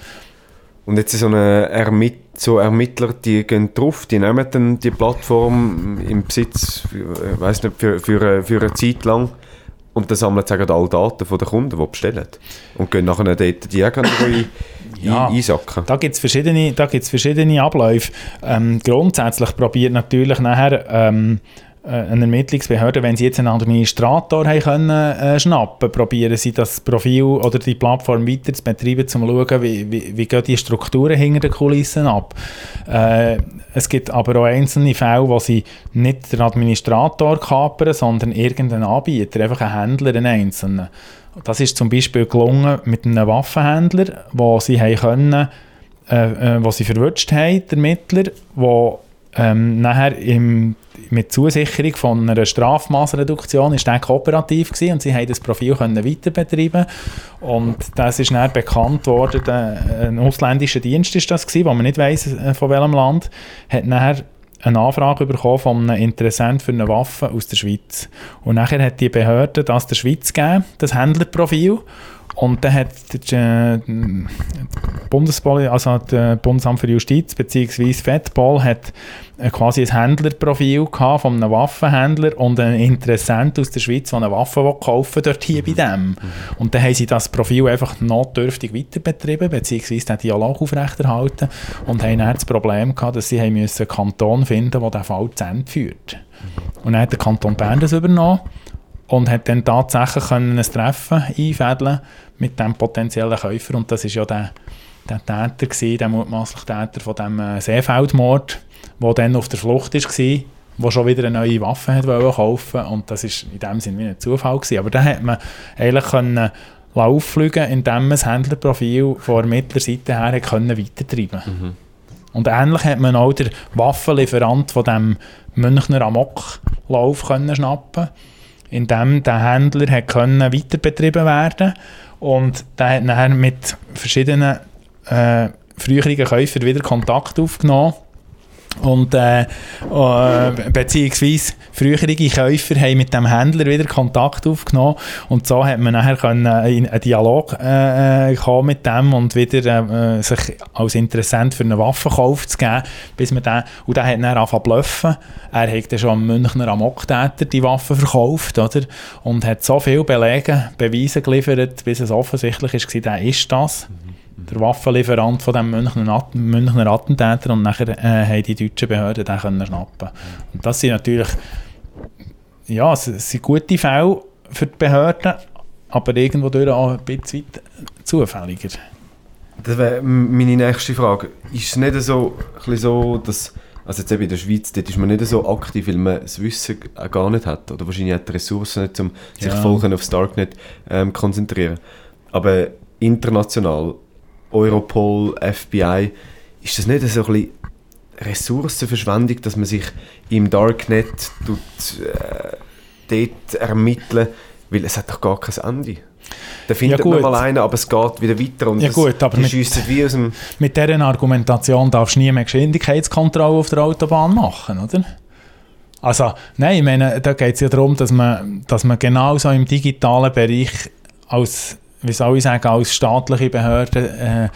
Und jetzt so, eine Ermit so Ermittler, die gehen drauf, die nehmen dann die Plattform im Besitz, für, äh, weiss nicht, für, für, eine- für eine Zeit lang und dann sammeln sie sagen alle Daten von den Kunden, die bestellen. Und gehen nachher dort die irgendwo Ja. ein, einsacken. Da gibt es verschiedene, da gibt's verschiedene Abläufe. Ähm, grundsätzlich probiert natürlich nachher ähm, äh, eine Ermittlungsbehörde, wenn sie jetzt einen Administrator haben können, äh, schnappen, probieren sie das Profil oder die Plattform weiter zu betreiben, um zu schauen, wie, wie, wie gehen die Strukturen hinter den Kulissen ab. Äh, es gibt aber auch einzelne Fälle, wo sie nicht den Administrator kapern, sondern irgendeinen Anbieter, einfach einen Händler, einen einzelnen. Das ist zum Beispiel gelungen mit einem Waffenhändler, wo sie haben können, äh, äh, wo sie verwutscht haben, der Ermittler, wo ähm, nachher im, mit Zusicherung von einer Strafmaßreduktion ist der kooperativ gewesen und sie haben das Profil können weiter betreiben und das ist dann bekannt worden, der, ein ausländischer Dienst ist das gewesen, wo man nicht weiss äh, von welchem Land, hat nachher eine Anfrage bekommen von einem Interessent für eine Waffe aus der Schweiz. Und nachher hat die Behörde das der Schweiz gegeben, das Händlerprofil. Und dann hat die, äh, Bundespoli also das Bundesamt für Justiz bzw. FEDPOL hat äh, quasi ein Händlerprofil gehabt von einem Waffenhändler und einen Interessent aus der Schweiz, der eine Waffe kaufen dort hier bei dem. Und dann haben sie das Profil einfach notdürftig weiterbetrieben bzw. den Dialog aufrechterhalten und haben dann das Problem gehabt, dass sie haben müssen einen Kanton finden, der den Fall zu Ende führt. Und dann hat der Kanton Bern das übernommen und hat dann tatsächlich können ein Treffen einfädeln mit dem potenziellen Käufer. Und das ist ja der, der Täter gewesen, der mutmaßliche Täter von dem äh, Seefeldmord, der dann auf der Flucht war, der schon wieder eine neue Waffe hat wollen kaufen. Und das ist in dem Sinne wie ein Zufall gewesen. Aber dann hat man eigentlich können auffliegen, indem man das Händlerprofil von der Mittlerseite her können weitertreiben. Und ähnlich hat man auch den Waffenlieferant von dem Münchner Amoklauf können schnappen indem der Händler hat können weiter betrieben werden und der hat dann mit verschiedenen äh, früheren Käufern wieder Kontakt aufgenommen und äh, äh, beziehungsweise frühere Käufer haben mit dem Händler wieder Kontakt aufgenommen und so hat man nachher können in einen Dialog äh, äh, kommen mit dem und wieder äh, sich als Interessent für einen Waffenkauf zu geben, bis man den, und der hat dann angefangen bluffen. Er hat dann schon am Münchner Amoktäter die Waffe verkauft, oder? Und hat so viele Belege, Beweise geliefert, bis es offensichtlich ist, der ist das der Waffenlieferant von dem Münchner, Münchner Attentäter und nachher äh, haben die deutschen Behörden den können schnappen. Und das sind natürlich ja, es es sind gute Fälle für die Behörden, aber irgendwo durch auch ein bisschen zufälliger. Das wäre meine nächste Frage. Ist es nicht so, so dass, also jetzt eben in der Schweiz, dort ist man nicht so aktiv, weil man das Wissen auch gar nicht hat oder wahrscheinlich auch die Ressourcen nicht, um sich Ja. voll können aufs Darknet ähm, konzentrieren. Aber international, Europol, FBI, ist das nicht so ein bisschen Ressourcenverschwendung, dass man sich im Darknet tut, äh, dort ermitteln, weil es hat doch gar kein Ende. Da findet man gut. mal einen, aber es geht wieder weiter und Ja es- gut, aber die mit- wie aus dem... Mit dieser Argumentation darfst du nie mehr Geschwindigkeitskontrolle auf der Autobahn machen, oder? Also, nein, ich meine, da geht es ja darum, dass man, dass man genauso im digitalen Bereich als, wie soll ich sagen, als staatliche Behörde äh, äh,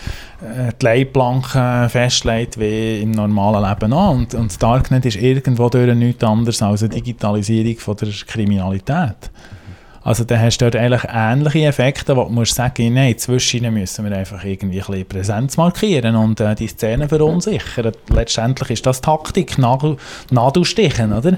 die Leitplanken festlegt, wie im normalen Leben auch. Und, und das Darknet ist irgendwo durch nichts anderes als eine Digitalisierung von der Kriminalität. Also dann hast du dort eigentlich ähnliche Effekte, wo du musst sagen, nein, zwischen müssen wir einfach irgendwie ein bisschen Präsenz markieren und äh, die Szene verunsichern. Letztendlich ist das Taktik, Nadel, Nadelstichen, oder?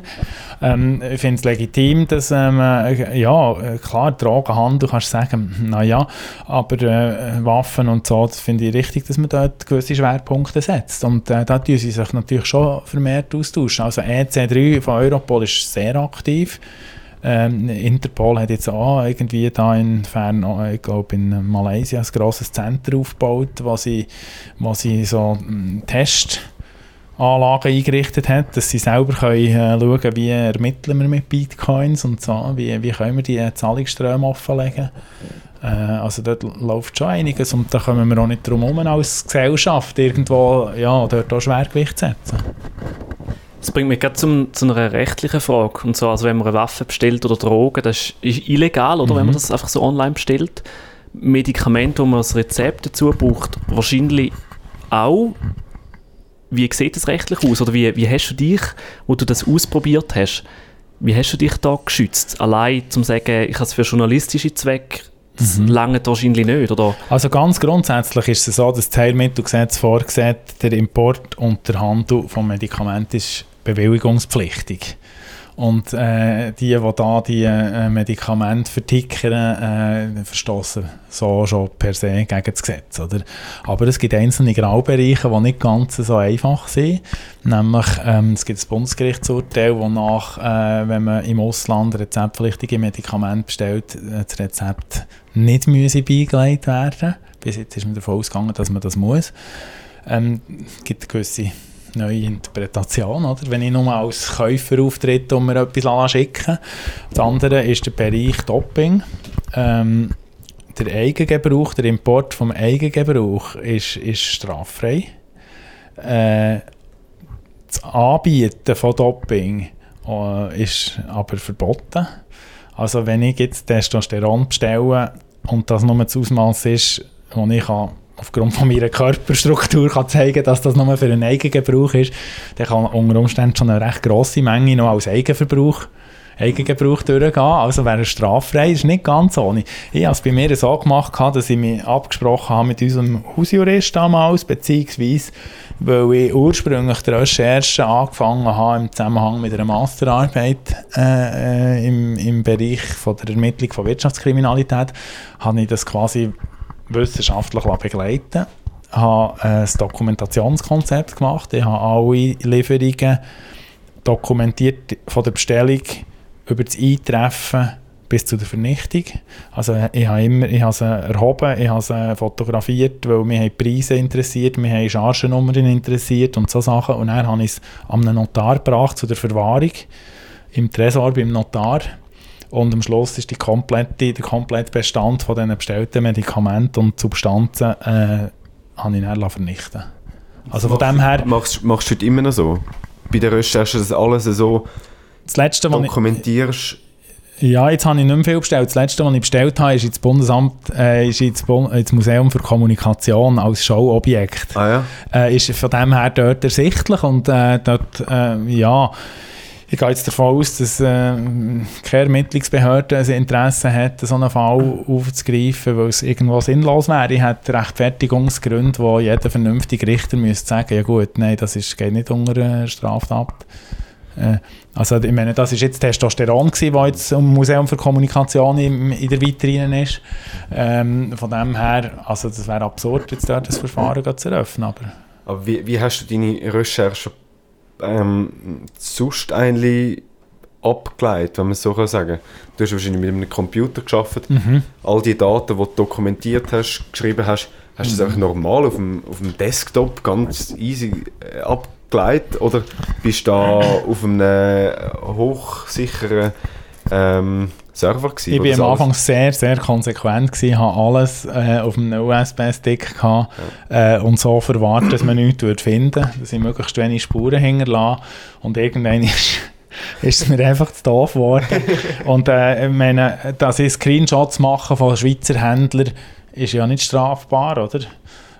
Ähm, ich finde es legitim, dass, ähm, äh, ja, äh, klar, Drogenhandel, kannst du sagen, naja, aber äh, Waffen und so, das finde ich richtig, dass man dort gewisse Schwerpunkte setzt. Und äh, da tun sie sich natürlich schon vermehrt austauschen. Also EC3 von Europol ist sehr aktiv. Ähm, Interpol hat jetzt auch irgendwie da in Fern, ich glaube in Malaysia ein grosses Zentrum aufgebaut, wo sie, wo sie so mm, Test Anlagen eingerichtet hat, dass sie selber können, äh, schauen wie ermitteln wir mit Bitcoins und so, wie, wie können wir die äh, Zahlungsströme offenlegen. Äh, also dort läuft schon einiges und da kommen wir auch nicht drum herum, als Gesellschaft irgendwo ja, dort auch Schwergewicht zu setzen. Das bringt mich gerade zum, zu einer rechtlichen Frage. Und zwar, also wenn man eine Waffe bestellt oder Drogen, das ist, ist illegal, oder? Mhm. Wenn man das einfach so online bestellt. Medikamente, wo man das Rezept dazu braucht, wahrscheinlich auch. Wie sieht das rechtlich aus? Oder wie, wie hast du dich, wo du das ausprobiert hast, wie hast du dich da geschützt? Allein zum sagen, ich habe es für journalistische Zwecke, das Mhm. lange wahrscheinlich nicht, oder? Also ganz grundsätzlich ist es so, dass das Heilmittelgesetz vorsieht, der Import und der Handel von Medikamenten ist bewilligungspflichtig. Und äh, die, die da die äh, Medikamente vertickern, äh, verstoßen so schon per se gegen das Gesetz. Oder? Aber es gibt einzelne Graubereiche, die nicht ganz so einfach sind. Nämlich ähm, es gibt ein Bundesgerichtsurteil, wonach, äh, wenn man im Ausland rezeptpflichtige Medikamente bestellt, äh, das Rezept nicht müsse beigelegt werden. Bis jetzt ist man davon ausgegangen, dass man das muss. Ähm, es gibt gewisse neue Interpretation, oder? wenn ich nur als Käufer auftrete und mir etwas schicken Das andere ist der Bereich Doping. Ähm, der Eigengebrauch, der Import vom Eigengebrauch ist, ist straffrei. Äh, das Anbieten von Doping äh, ist aber verboten. Also wenn ich jetzt Testosteron bestelle und das nur das Ausmaß ist, wo ich kann aufgrund von meiner Körperstruktur kann zeigen dass das nur für einen Eigengebrauch ist, dann kann unter Umständen schon eine recht grosse Menge noch als Eigenverbrauch Eigengebrauch durchgehen, also wäre es straffrei, ist nicht ganz ohne. Ich habe es bei mir so gemacht, dass ich mich abgesprochen habe mit unserem Hausjurist damals, beziehungsweise weil ich ursprünglich die Recherche angefangen habe im Zusammenhang mit einer Masterarbeit äh, äh, im, im Bereich von der Ermittlung von Wirtschaftskriminalität, habe ich das quasi wissenschaftlich begleiten habe ein Dokumentationskonzept gemacht. Ich habe alle Lieferungen dokumentiert von der Bestellung über das Eintreffen bis zu der Vernichtung. Also ich habe immer, ich habe sie erhoben, ich habe sie fotografiert, weil mich haben Preise interessiert, mich haben Chargennummern interessiert und so Sachen. Und dann habe ich es an einen Notar gebracht zu der Verwahrung im Tresor beim Notar. Und am Schluss ist die komplette, der komplette Bestand von diesen bestellten Medikamenten und Substanzen äh, habe ich dann vernichten Also von dem her, Machst, machst du das immer noch so? Bei der Recherche, dass alles so das Letzte, ich, dokumentierst? ja, jetzt habe ich nicht mehr viel bestellt. Das Letzte, was ich bestellt habe, ist ins Bundesamt, äh, ist ins, Bu ins Museum für Kommunikation als Showobjekt. Ah ja? Äh, ist von dem her dort ersichtlich und äh, dort, äh, ja, ich gehe jetzt davon aus, dass äh, keine Ermittlungsbehörde ein Interesse hat, so einen Fall aufzugreifen, weil es irgendwo sinnlos wäre. Ich hätte Rechtfertigungsgründe, wo jeder vernünftige Richter müsste sagen, ja gut, nein, das ist, geht nicht unter eine Straftat. Äh, also ich meine, das ist jetzt Testosteron was jetzt im Museum für Kommunikation in, in der Vitrine ist. Ähm, von dem her, also das wäre absurd, jetzt dort das Verfahren zu eröffnen, aber... Aber wie, wie hast du deine Recherche ähm, sonst eigentlich abgeleitet, wenn man es so kann sagen Du hast wahrscheinlich mit einem Computer geschafft. All die Daten, die du dokumentiert hast, geschrieben hast, hast du das einfach normal auf dem, auf dem Desktop ganz easy äh, abgeleitet? Oder bist du da auf einem hochsicheren ähm, Server gewesen? Ich das am alles- Anfang sehr, sehr konsequent gewesen, habe alles äh, auf einem USB-Stick gehabt äh, und so verwahrt, dass man nichts würde finden dass ich möglichst wenig Spuren hinterlasse und irgendwann ist, ist es mir einfach zu doof geworden. und äh, ich meine, dass ich Screenshots mache von Schweizer Händlern, ist ja nicht strafbar, oder?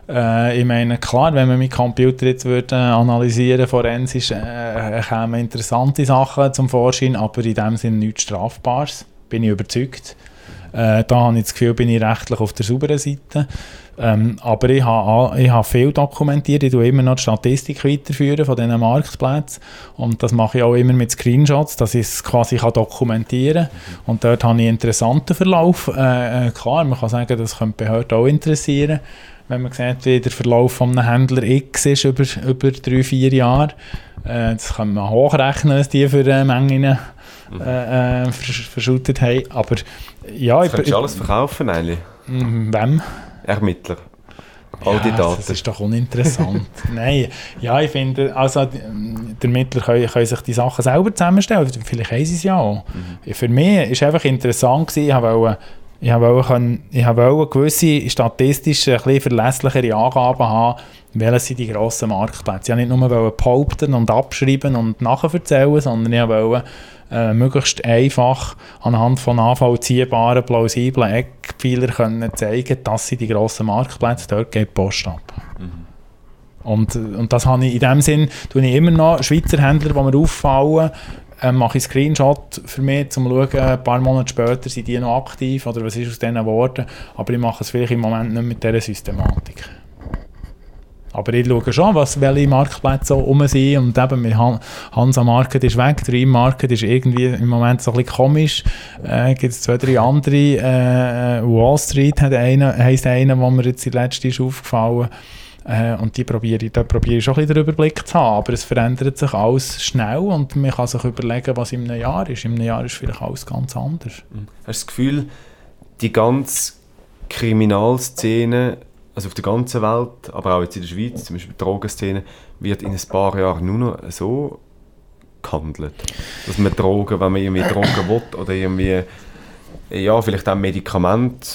Äh, ich meine, klar, wenn man mit Computer jetzt würde, äh, analysieren forensisch, äh, kämen interessante Sachen zum Vorschein, aber in dem Sinne nichts Strafbares, bin ich überzeugt. Äh, da habe ich das Gefühl, bin ich rechtlich auf der sauberen Seite. Ähm, aber ich habe, ich habe viel dokumentiert, ich tue immer noch die Statistik weiterführen von diesen Marktplätzen und das mache ich auch immer mit Screenshots, dass ich es quasi kann dokumentieren kann. Und dort habe ich einen interessanten Verlauf. Äh, äh, klar, man kann sagen, das könnte die Behörde auch interessieren, wenn man sieht, wie der Verlauf von einem Händler X ist über, über drei, vier Jahre. Äh, das kann man hochrechnen, was die für äh, Mengen äh, äh, versch- verschüttet haben. Aber ja, Das ich, könntest du alles verkaufen eigentlich. Mm, Wem? Ermittler. all die Ja, Daten. Das ist doch uninteressant. Nein, ja, ich finde, also die die Ermittler können, können sich die Sachen selber zusammenstellen. Vielleicht haben sie es ja auch. Mhm. Für mich ist einfach interessant gewesen, ich wollte, ich wollte, ich wollte gewisse statistisch ein bisschen verlässlichere Angaben haben, welche sind die grossen Marktplätze. Ich wollte nicht nur behaupten und abschreiben und nachher sondern ich wollte äh, möglichst einfach anhand von nachvollziehbaren, plausiblen Eckpfeiler können zeigen, dass sie die grossen Marktplätze, dort geht die Post ab. Und, und das habe ich in dem Sinn, tue ich immer noch Schweizer Händler, die mir auffallen, äh, mache ich Screenshot für mich, um zu schauen, ein paar Monate später sind die noch aktiv oder was ist aus denen geworden. Aber ich mache es vielleicht im Moment nicht mit dieser Systematik. Aber ich schaue schon, was, welche Marktplätze so rum sind. Und eben, Han Hansa Market ist weg, Dream Market ist irgendwie im Moment so ein bisschen komisch. Äh, Gibt es zwei, drei andere. Äh, äh, Wall Street hat einen, heisst einer, wo mir jetzt die letzte ist aufgefallen äh, und die probiere da probiere ich schon ein bisschen den Überblick zu haben. Aber es verändert sich alles schnell und man kann sich überlegen, was in einem Jahr ist. In einem Jahr ist vielleicht alles ganz anders. Hast du das Gefühl, die ganze Kriminalszene, also auf der ganzen Welt, aber auch jetzt in der Schweiz, zum Beispiel die Drogenszene, wird in ein paar Jahren nur noch so gehandelt? Dass man Drogen, wenn man irgendwie Drogen will oder irgendwie, ja, vielleicht auch Medikamente,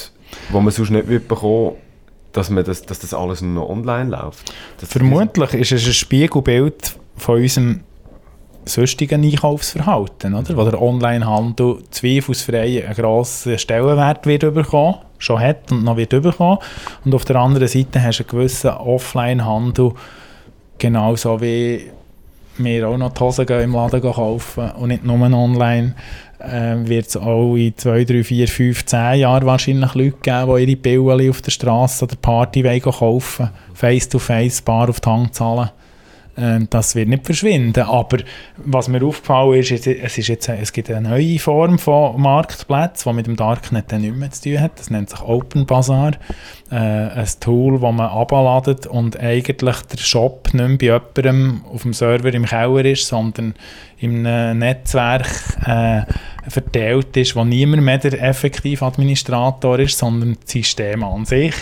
wo man sonst nicht bekommen, dass, man das, dass das alles nur noch online läuft? Das- Vermutlich ist es ein Spiegelbild von unserem sonstigen Einkaufsverhalten, oder? wo der Onlinehandel zweifelsfrei einen grossen Stellenwert wird bekommen, schon hat und noch wird bekommen. Und auf der anderen Seite hast du einen gewissen Offline-Handel, genauso wie wir auch noch die Hosen gehen im Laden kaufen und nicht nur online, äh, wird es auch in 2, 3, 4, 5, 10 Jahren wahrscheinlich Leute geben, die ihre Pillen auf der Straße oder Party wollen kaufen face-to-face, bar auf die Hand zahlen. Ähm, das wird nicht verschwinden. Aber was mir aufgefallen ist, es, ist jetzt, es gibt eine neue Form von Marktplatz, die mit dem Darknet dann nicht mehr zu tun hat. Das nennt sich Open Bazaar. Äh, ein Tool, das man abladet und eigentlich der Shop nicht mehr bei jemandem auf dem Server im Keller ist, sondern einem Netzwerk äh, verteilt ist, wo niemand mehr der effektive Administrator ist, sondern das System an sich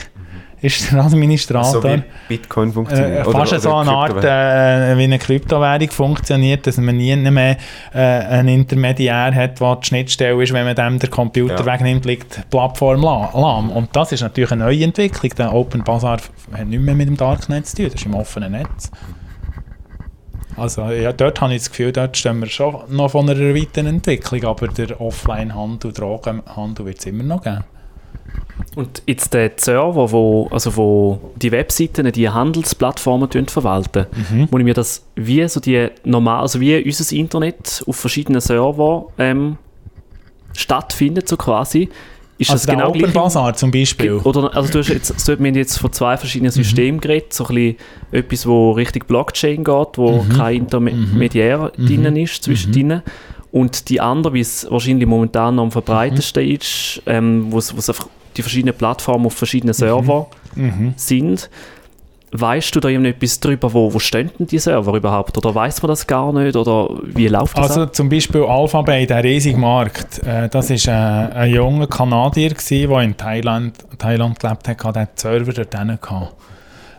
ist der Administrator. so wie Bitcoin funktioniert. Äh, fast so eine Art, äh, wie eine Kryptowährung funktioniert, dass man nie mehr äh, einen Intermediär hat, der die Schnittstelle ist, wenn man dem den Computer Ja. wegnimmt, liegt die Plattform la- lahm. Und das ist natürlich eine neue Entwicklung. Der Open Bazaar hat nichts mehr mit dem Darknet zu tun, das ist im offenen Netz. Also ja, dort habe ich das Gefühl, dort stehen wir schon noch von einer weiteren Entwicklung, aber der Offline-Handel, Drogenhandel wird es immer noch geben. Und jetzt der Server, wo, also wo die Webseiten, die Handelsplattformen verwalten, Mhm. muss ich mir das wie so die normal, also wie unser Internet auf verschiedenen Servern ähm, stattfindet, so quasi. Ist Also das genau Open gleich? Bazar zum Beispiel. Oder, also du hast jetzt, so, wir haben jetzt von zwei Mhm. verschiedenen Systemen geredet, so ein bisschen etwas, wo Richtung Blockchain geht, wo Mhm. kein Intermediär drinnen ist, zwischen drinnen. Und die andere, wie es wahrscheinlich momentan noch am verbreitetsten Mhm. ist, ähm, wo es einfach die verschiedenen Plattformen auf verschiedenen Server Mhm. sind. Weißt du da irgendetwas darüber, wo, wo stehen denn die Server überhaupt? Oder weiß man das gar nicht? Oder wie läuft das Also ab? zum Beispiel Alphabet, der riesige Markt, äh, das war äh, ein junger Kanadier, gewesen, der in Thailand, Thailand gelebt hat, der hat die Server dort gehabt.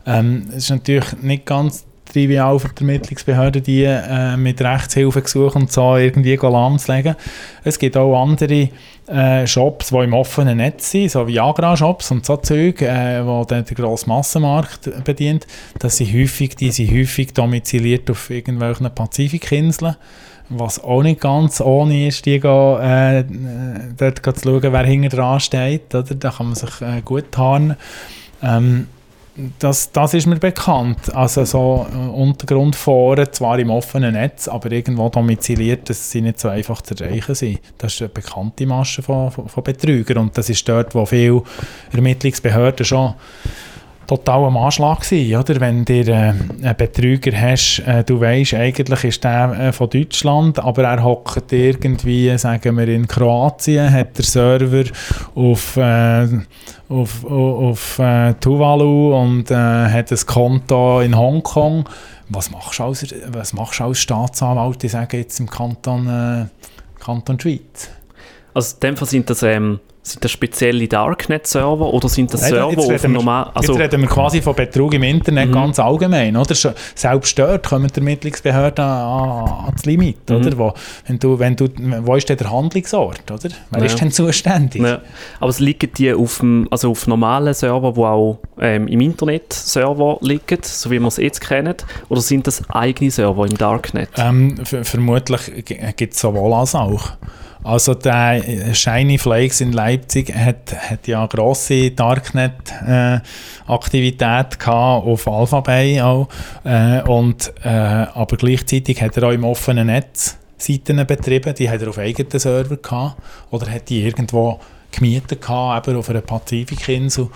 Ähm, es ist natürlich nicht ganz trivial für die Ermittlungsbehörden, die äh, mit Rechtshilfegesuchen und so irgendwie lahmzulegen. Es gibt auch andere äh, Shops, die im offenen Netz sind, so wie Agra-Shops und so Zeug, äh, wo dann der grosse Massenmarkt bedient. Das sind häufig, die sind häufig domiziliert auf irgendwelchen Pazifikinseln. Was auch nicht ganz ohne ist, die gehen, äh, dort zu schauen, wer hinten dran steht. Oder? Da kann man sich äh, gut tarnen. Ähm, das, das ist mir bekannt. Also so äh, Untergrundforen, zwar im offenen Netz, aber irgendwo domiziliert, dass sie nicht so einfach zu erreichen sind. Das ist eine bekannte Masche von, von, von Betrügern und das ist dort, wo viele Ermittlungsbehörden schon total am Anschlag sind, oder? Wenn du äh, einen Betrüger hast, äh, du weißt, eigentlich ist der äh, von Deutschland, aber er hockt irgendwie, sagen wir, in Kroatien, hat der Server auf, äh, auf, auf, auf äh, Tuvalu und äh, hat ein Konto in Hongkong. Was machst du als, was machst du als Staatsanwalt, ich sage jetzt im Kanton, äh, Kanton Schweiz? Also in dem Fall sind das ähm, Sind das spezielle Darknet-Server oder sind das Nein, Server auf dem normalen... Also, Jetzt reden wir quasi von Betrug im Internet Mhm. ganz allgemein. Oder? Selbst dort kommen die Ermittlungsbehörden an, an das Limit. Mhm. Oder? Wo, wenn du, wenn du, wo ist denn der Handlungsort? Oder? Wer Ja. ist denn zuständig? ja. Aber es liegen die auf, dem, also auf normalen Servern, die auch ähm, im Internet Server liegen, so wie wir es jetzt kennen, oder sind das eigene Server im Darknet? Ähm, ver- vermutlich gibt es sowohl als auch. Also der äh, Shiny Flakes in Leipzig hat, hat ja grosse Darknet-Aktivität gehabt auf Alphabay auch. Äh, und, äh, aber gleichzeitig hat er auch im offenen Netz Seiten betrieben, die hat er auf eigenen Server gehabt oder hat die irgendwo gemietet gehabt, eben auf einer Pazifikinsel.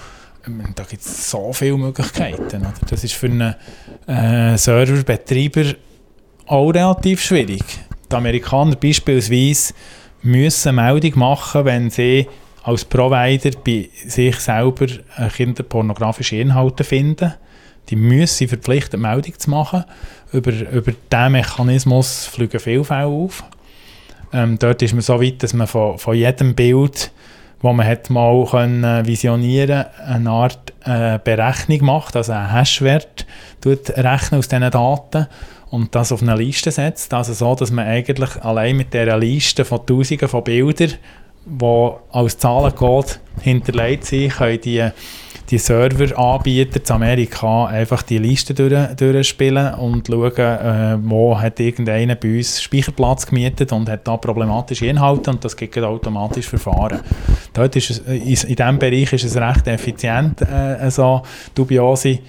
Ähm, Da gibt es so viele Möglichkeiten. Oder? Das ist für einen äh, Serverbetreiber auch relativ schwierig. Die Amerikaner beispielsweise müssen Meldung machen, wenn sie als Provider bei sich selber äh, kinderpornografische Inhalte finden. Die müssen verpflichtet Meldung zu machen. Über, über diesen Mechanismus fliegen viele Fälle auf. Ähm, dort ist man so weit, dass man von, von jedem Bild, das man hat mal können visionieren eine Art äh, Berechnung macht, also einen Hashwert rechnen aus diesen Daten und das auf eine Liste setzt. Also so, dass man eigentlich allein mit dieser Liste von Tausenden von Bildern, die als Zahlen geht, hinterlegt sind, können die, die Serveranbieter zu Amerika einfach die Liste durch, durchspielen und schauen, äh, wo hat irgendeiner bei uns Speicherplatz gemietet und hat da problematische Inhalte und das gibt automatisch Verfahren. Dort ist es, in, in diesem Bereich ist es recht effizient, äh, so dubiose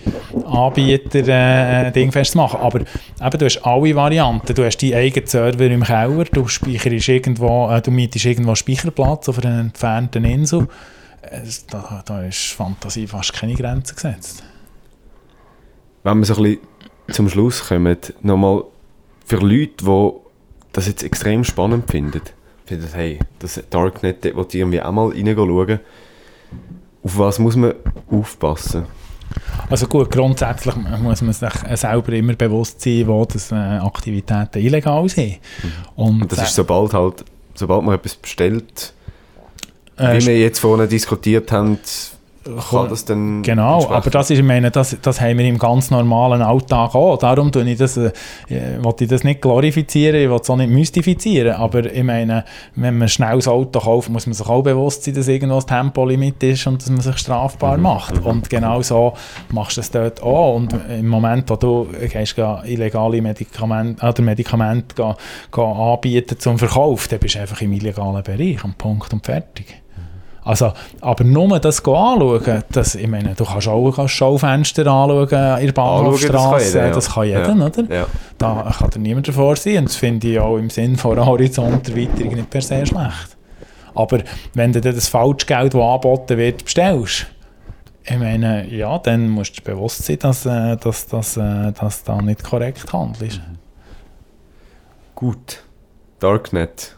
Anbieter äh, dingfest zu. Aber eben, du hast alle Varianten. Du hast deinen eigenen Server im Keller, du irgendwo, äh, du mietest irgendwo Speicherplatz auf einer entfernten Insel. Es- Da, da ist Fantasie fast keine Grenzen gesetzt. Wenn wir so ein bisschen zum Schluss kommen, nochmal für Leute, die das jetzt extrem spannend finden, finden, hey, das Darknet, dort ich irgendwie auch mal reinschauen. Auf was muss man aufpassen? Also gut, grundsätzlich muss man sich selber immer bewusst sein, wo das, äh, Aktivitäten illegal sind. Und, Und das ist sobald halt, sobald man etwas bestellt, äh, wie wir jetzt vorhin diskutiert haben, kann das dann Genau, aber das, ist, ich meine, das, das haben wir im ganz normalen Alltag auch. Darum tue ich das, äh, äh, will ich das nicht glorifizieren, ich will es auch nicht mystifizieren. Aber ich meine, wenn man schnell ein Auto kauft, muss man sich auch bewusst sein, dass irgendwo das Tempolimit ist und dass man sich strafbar macht. Und genau so machst du es dort auch. Und im Moment, wo du gehst, geh illegale Medikamente, oder Medikamente geh, geh anbieten zum Verkauf, dann bist du einfach im illegalen Bereich und Punkt und fertig. Also, aber nur das anschauen, das, ich meine, du kannst auch ein Schaufenster anschauen in der Bahnhofstrasse, ja. das kann jeder, Ja. oder? Ja. Da kann dir niemand davor sein und das finde ich auch im Sinn von Horizonterweiterung nicht per se schlecht. Aber wenn du dir das Falschgeld, das angeboten wird, bestellst, ich meine, ja, dann musst du bewusst sein, dass, äh, dass, dass, äh, dass da nicht korrekt handelst. Gut. Darknet.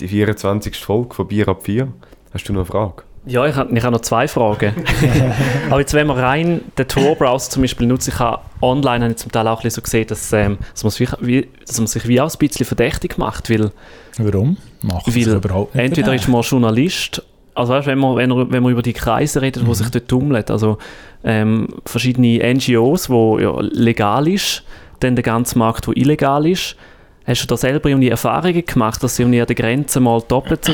Die 24. Folge von Bier ab 4. Hast du noch eine Frage? Ja, ich habe ich hab noch zwei Fragen. Aber jetzt, wenn man rein den Tor-Browser zum Beispiel nutzt, ich habe online habe ich zum Teil auch ein bisschen so gesehen, dass, ähm, dass, man, sich wie, dass man sich wie auch ein bisschen verdächtig macht, weil Warum? Macht sich Weil überhaupt nicht entweder ist man Journalist, also weißt, wenn, man, wenn, man, wenn man über die Kreise redet, Mhm. wo sich dort tummeln, also ähm, verschiedene NGOs, wo ja legal ist, dann der ganze Markt, wo illegal ist. Hast du da selber irgendwie Erfahrungen gemacht, dass du irgendwie an der Grenze mal doppelt so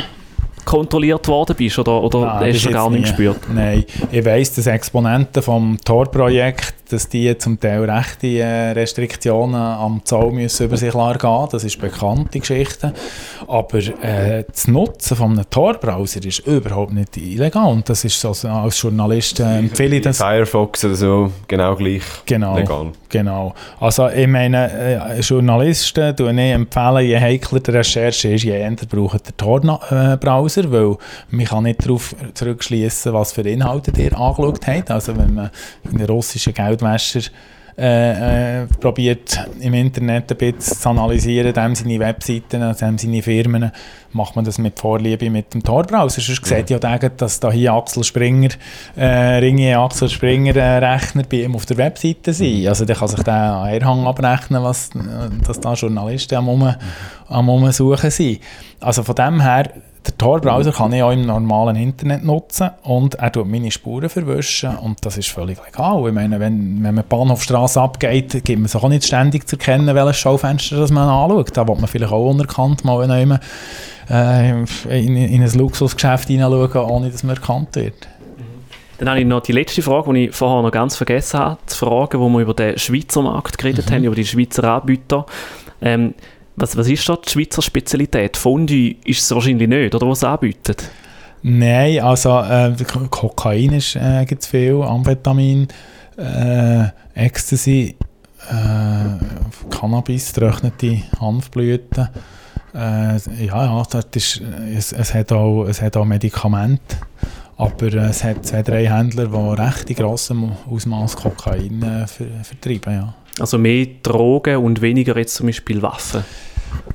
kontrolliert worden bist oder, oder Nein, hast du gar nicht gespürt? Nein, ich weiss, dass Exponenten vom Tor-Projekt, dass die zum Teil rechte äh, Restriktionen am Zoll müssen über sich gehen. Das ist bekannte Geschichte. Aber äh, das Nutzen von einem Tor-Browser ist überhaupt nicht illegal. Und das ist so, als Journalist äh, empfehle ich das. Firefox oder so, genau gleich Genau. legal. Genau. Also ich meine, äh, Journalisten tun ich empfehlen, je heikler die Recherche ist, je eher braucht der Tor-Browser, weil man kann nicht darauf zurückschließen, was für Inhalte ihr angeschaut habt. Also wenn man einen russischen Geldwäscher äh, äh, probiert im Internet ein bisschen zu analysieren, dem seine Webseiten, dem seine Firmen, macht man das mit Vorliebe mit dem Tor-Browser. Sonst sieht ja der, dass da hier Axel Springer, äh, Ringe Axel Springer äh, Rechner bei ihm auf der Webseite sind. Also der kann sich den Anhang abrechnen, was, äh, dass da Journalisten am, um, am Umsuchen sind. Also von dem her, der Tor-Browser kann ich auch im normalen Internet nutzen und er tut meine Spuren verwischen und das ist völlig legal. Ich meine, wenn, wenn man die Bahnhofstrasse abgeht, gibt man sich auch nicht ständig zu erkennen, welches Schaufenster das man anschaut. Da wird man vielleicht auch unerkannt mal man, äh, in, in ein Luxusgeschäft hineinschauen, ohne dass man erkannt wird. Dann habe ich noch die letzte Frage, die ich vorher noch ganz vergessen habe, zu fragen, wo wir über den Schweizer Markt geredet haben, über die Schweizer Anbieter. Ähm, was, was ist da die Schweizer Spezialität? Fondue ist es wahrscheinlich nicht, oder was anbieten? Nein, also äh, Kokain äh, gibt es viel, Amphetamin, äh, Ecstasy, äh, Cannabis, trocknete Hanfblüten. Äh, ja, ja das ist, es, es, hat auch, es hat auch Medikamente, aber es hat zwei, drei Händler, die recht in grossem Ausmaß Kokain äh, ver vertreiben. Ja. Also mehr Drogen und weniger jetzt zum Beispiel Waffen?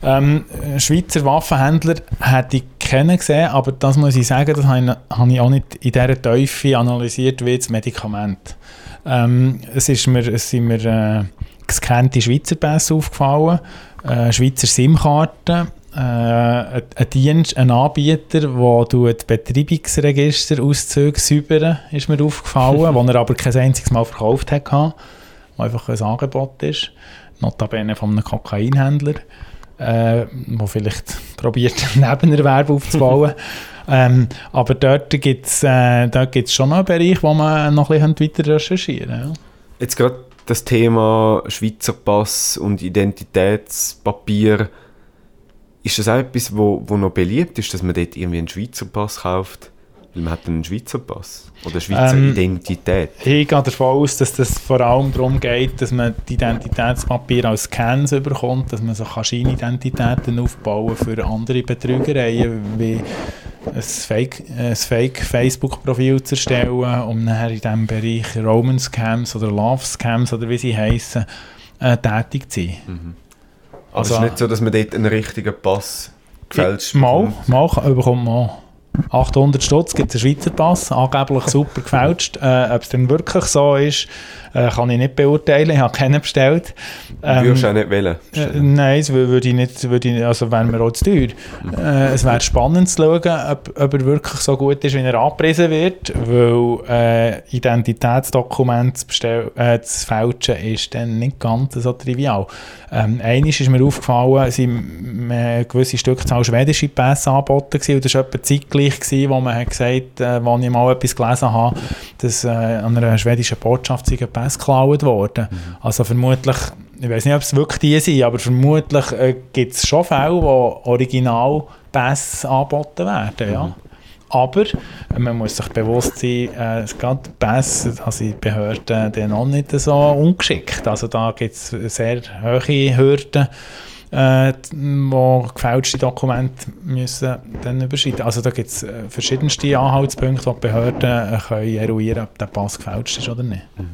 Ähm, Schweizer Waffenhändler hätte ich kennen gesehen, aber das muss ich sagen, das habe ich, auch nicht in dieser Tiefe analysiert wie das Medikament. Ähm, es, ist mir, es sind mir äh, gescannte Schweizer Pässe aufgefallen, äh, Schweizer SIM-Karten, äh, ein, Dienst, ein Anbieter, der Betreibungsregister-Auszüge säubern, ist mir aufgefallen, wo er aber kein einziges Mal verkauft hat, einfach ein Angebot ist, notabene von einem Kokainhändler äh, wo vielleicht probiert, Nebenerwerb aufzubauen. ähm, aber dort gibt es äh, schon noch einen Bereich, wo man noch ein bisschen weiter recherchieren ja. Jetzt gerade das Thema Schweizer Pass und Identitätspapier. Ist das auch etwas, wo, wo noch beliebt ist, dass man dort irgendwie einen Schweizer Pass kauft? Man hat einen Schweizer Pass oder Schweizer ähm, Identität. Ich gehe davon aus, dass das vor allem darum geht, dass man die Identitätspapier als Scans bekommt, dass man so Scheinidentitäten aufbauen für andere Betrügereien, wie ein Fake, ein Fake zu erstellen, um nachher in diesem Bereich Roman Scams oder Love Scams oder wie sie heißen, äh, tätig zu sein. Mhm. Also, also, es ist nicht so, dass man dort einen richtigen Pass gefälscht Mal, mal bekommt man 800 Stutz gibt es einen Schweizer Pass, angeblich super gefälscht. Äh, Ob es denn wirklich so ist, äh, kann ich nicht beurteilen. Ich habe keinen bestellt. Ähm, Würdest du auch nicht wählen? Äh, nein, das würde ich nicht, würde ich, also wäre mir auch zu teuer. Äh, es wäre spannend zu schauen, ob, ob, er wirklich so gut ist, wie er angepriesen wird, weil äh, Identitätsdokument zu, bestell, äh, zu fälschen ist dann nicht ganz so trivial. Ähm, eines ist mir aufgefallen, es waren eine gewisse Stückzahl schwedische Pässe angeboten gewesen, und das war etwa zeitgleich, gewesen, wo man hat gesagt, äh, als ich mal etwas gelesen habe, dass äh, an einer schwedischen Botschaft sei Pässe geklaut worden. Mhm. Also vermutlich, ich weiß nicht, ob es wirklich die sind, aber vermutlich äh, gibt es schon Fälle, wo Originalpässe angeboten werden. Ja. Mhm. Aber man muss sich bewusst sein, äh, gerade Pässe, also die Behörden dann auch nicht so ungeschickt. Also da gibt es sehr hohe Hürden, äh, wo gefälschte Dokumente müssen dann überschreiten. Also da gibt es äh, verschiedenste Anhaltspunkte, wo die Behörden äh, können eruieren ob der Pass gefälscht ist oder nicht. Mhm.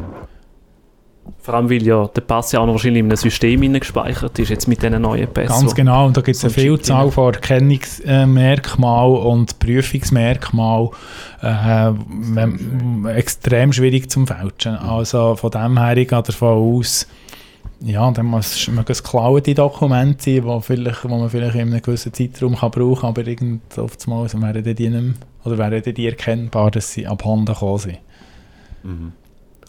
Vor allem, weil ja der Pass ja auch noch wahrscheinlich in einem System gespeichert ist, jetzt mit diesen neuen Pässen. Ganz genau, und da gibt es eine Vielzahl von Erkennungsmerkmalen und Prüfungsmerkmalen, äh, extrem schwierig zum Fälschen. Also von dem her, ich gehe davon aus, ja, dann muss man geklaute Dokumente sein, wo, vielleicht, wo man vielleicht in einem gewissen Zeitraum kann brauchen kann, aber irgend oftmals wären die nicht oder wären die erkennbar, dass sie abhanden gekommen sind. Mhm.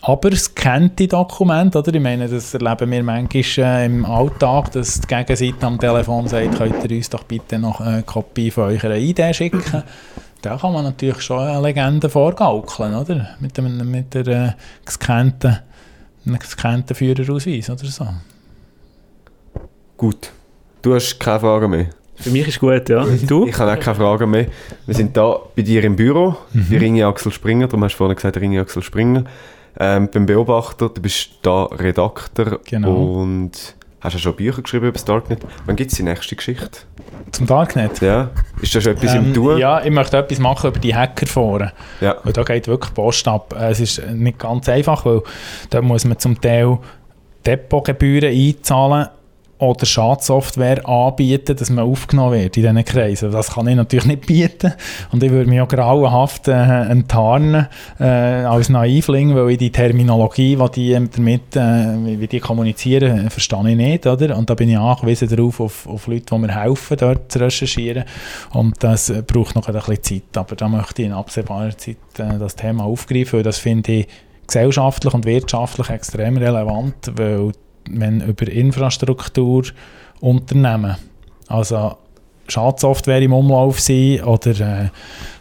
Aber es kennt die Dokumente, oder? Ich meine, das erleben wir manchmal äh, im Alltag, dass die Gegenseite am Telefon sagt, könnt ihr uns doch bitte noch eine Kopie von eurer ID schicken. da kann man natürlich schon eine Legende vorgaukeln, oder? Mit, dem, mit der äh, gescannten einen gescannten Führerausweis oder so. Gut. Du hast keine Fragen mehr. Für mich ist gut, ja. Du? Ich habe auch keine Fragen mehr. Wir sind da bei dir im Büro, mhm. bei Ringe Axel Springer. Darum hast du vorhin gesagt, Ringe Axel Springer. Ähm, beim Beobachter, du bist da Redakteur genau. und hast ja schon Bücher geschrieben über das Darknet. Wann gibt es die nächste Geschichte? Zum Darknet? Ja. Ist da schon etwas ähm, im Tun? Ja, ich möchte etwas machen über die Hackerforen. Ja. Weil da geht wirklich Post ab. Es ist nicht ganz einfach, weil da muss man zum Teil Depotgebühren einzahlen oder Schadsoftware anbieten, dass man aufgenommen wird in diesen Kreisen. Das kann ich natürlich nicht bieten und ich würde mich auch grauenhaft äh, enttarnen äh, als Naivling, weil ich die Terminologie, die die damit, äh, wie die kommunizieren, verstehe ich nicht, oder? Und da bin ich angewiesen darauf, auf, auf Leute, die mir helfen, dort zu recherchieren und das braucht noch ein bisschen Zeit, aber da möchte ich in absehbarer Zeit äh, das Thema aufgreifen, weil das finde ich gesellschaftlich und wirtschaftlich extrem relevant, weil wenn über Infrastruktur Unternehmen, also Schadsoftware im Umlauf sind oder äh,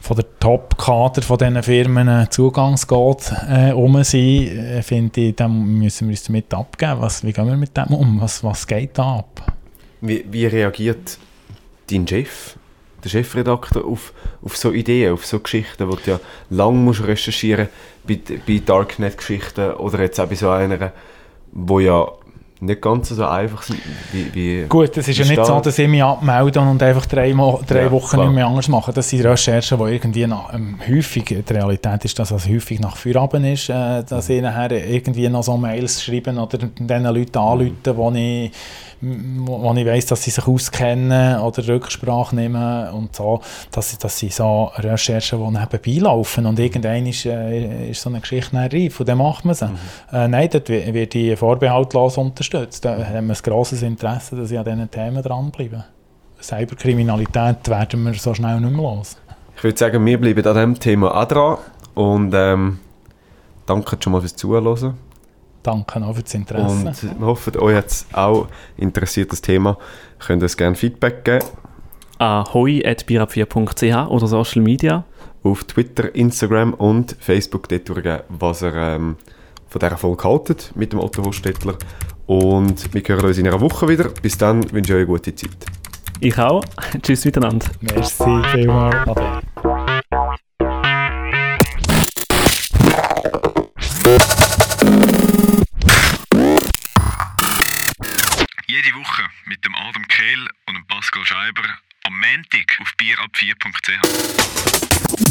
von der Top-Kader von diesen Firmen äh, Zugangscode äh, um sind, äh, finde ich, dann müssen wir uns damit abgeben. Was, wie gehen wir mit dem um? Was, was geht da ab? Wie, wie reagiert dein Chef, der Chefredakteur, auf, auf so Ideen, auf so Geschichten, die du ja lange musst recherchieren bei, bei Darknet-Geschichten oder jetzt auch bei so einer, wo ja nicht ganz so einfach sind. Wie, wie Gut, es ist ja nicht so, dass ich mich abmelde und einfach drei, Mo drei Ja, Wochen klar. nicht mehr anders mache. Das sind Recherchen, die irgendwie nach, ähm, häufig, die Realität ist, dass es häufig nach Feierabend ist, äh, dass ich nachher irgendwie noch so Mails schreiben oder den Leuten anrufen, wo ich, wo ich weiss, dass sie sich auskennen oder Rücksprache nehmen und so. Das, das sind so Recherchen, die nebenbei laufen und irgendwann ist, äh, ist so eine Geschichte reif und dann macht man sie. Äh, nein, dort wi- wird die vorbehaltlos unterstützt. Da haben wir ein grosses Interesse, dass ich an diesen Themen dranbleibe. Cyberkriminalität werden wir so schnell nicht mehr los. Ich würde sagen, wir bleiben an diesem Thema auch dran und ähm, danke schon mal fürs Zuhören. Danke auch für das Interesse. Und wir hoffen, euch hat es auch interessiert, das Thema. Könnt ihr uns gerne Feedback geben an hoi.birab4.ch oder Social Media. auf Twitter, Instagram und Facebook dort durchgeben, was ihr ähm, von dieser Folge haltet mit dem Otto Hostetler. Und wir hören uns in einer Woche wieder. Bis dann wünsche ich euch eine gute Zeit. Ich auch. Tschüss miteinander. Merci vielmals. Ade. Woche mit dem Adam Kehl und dem Pascal Scheiber am Montag auf bierab4.ch.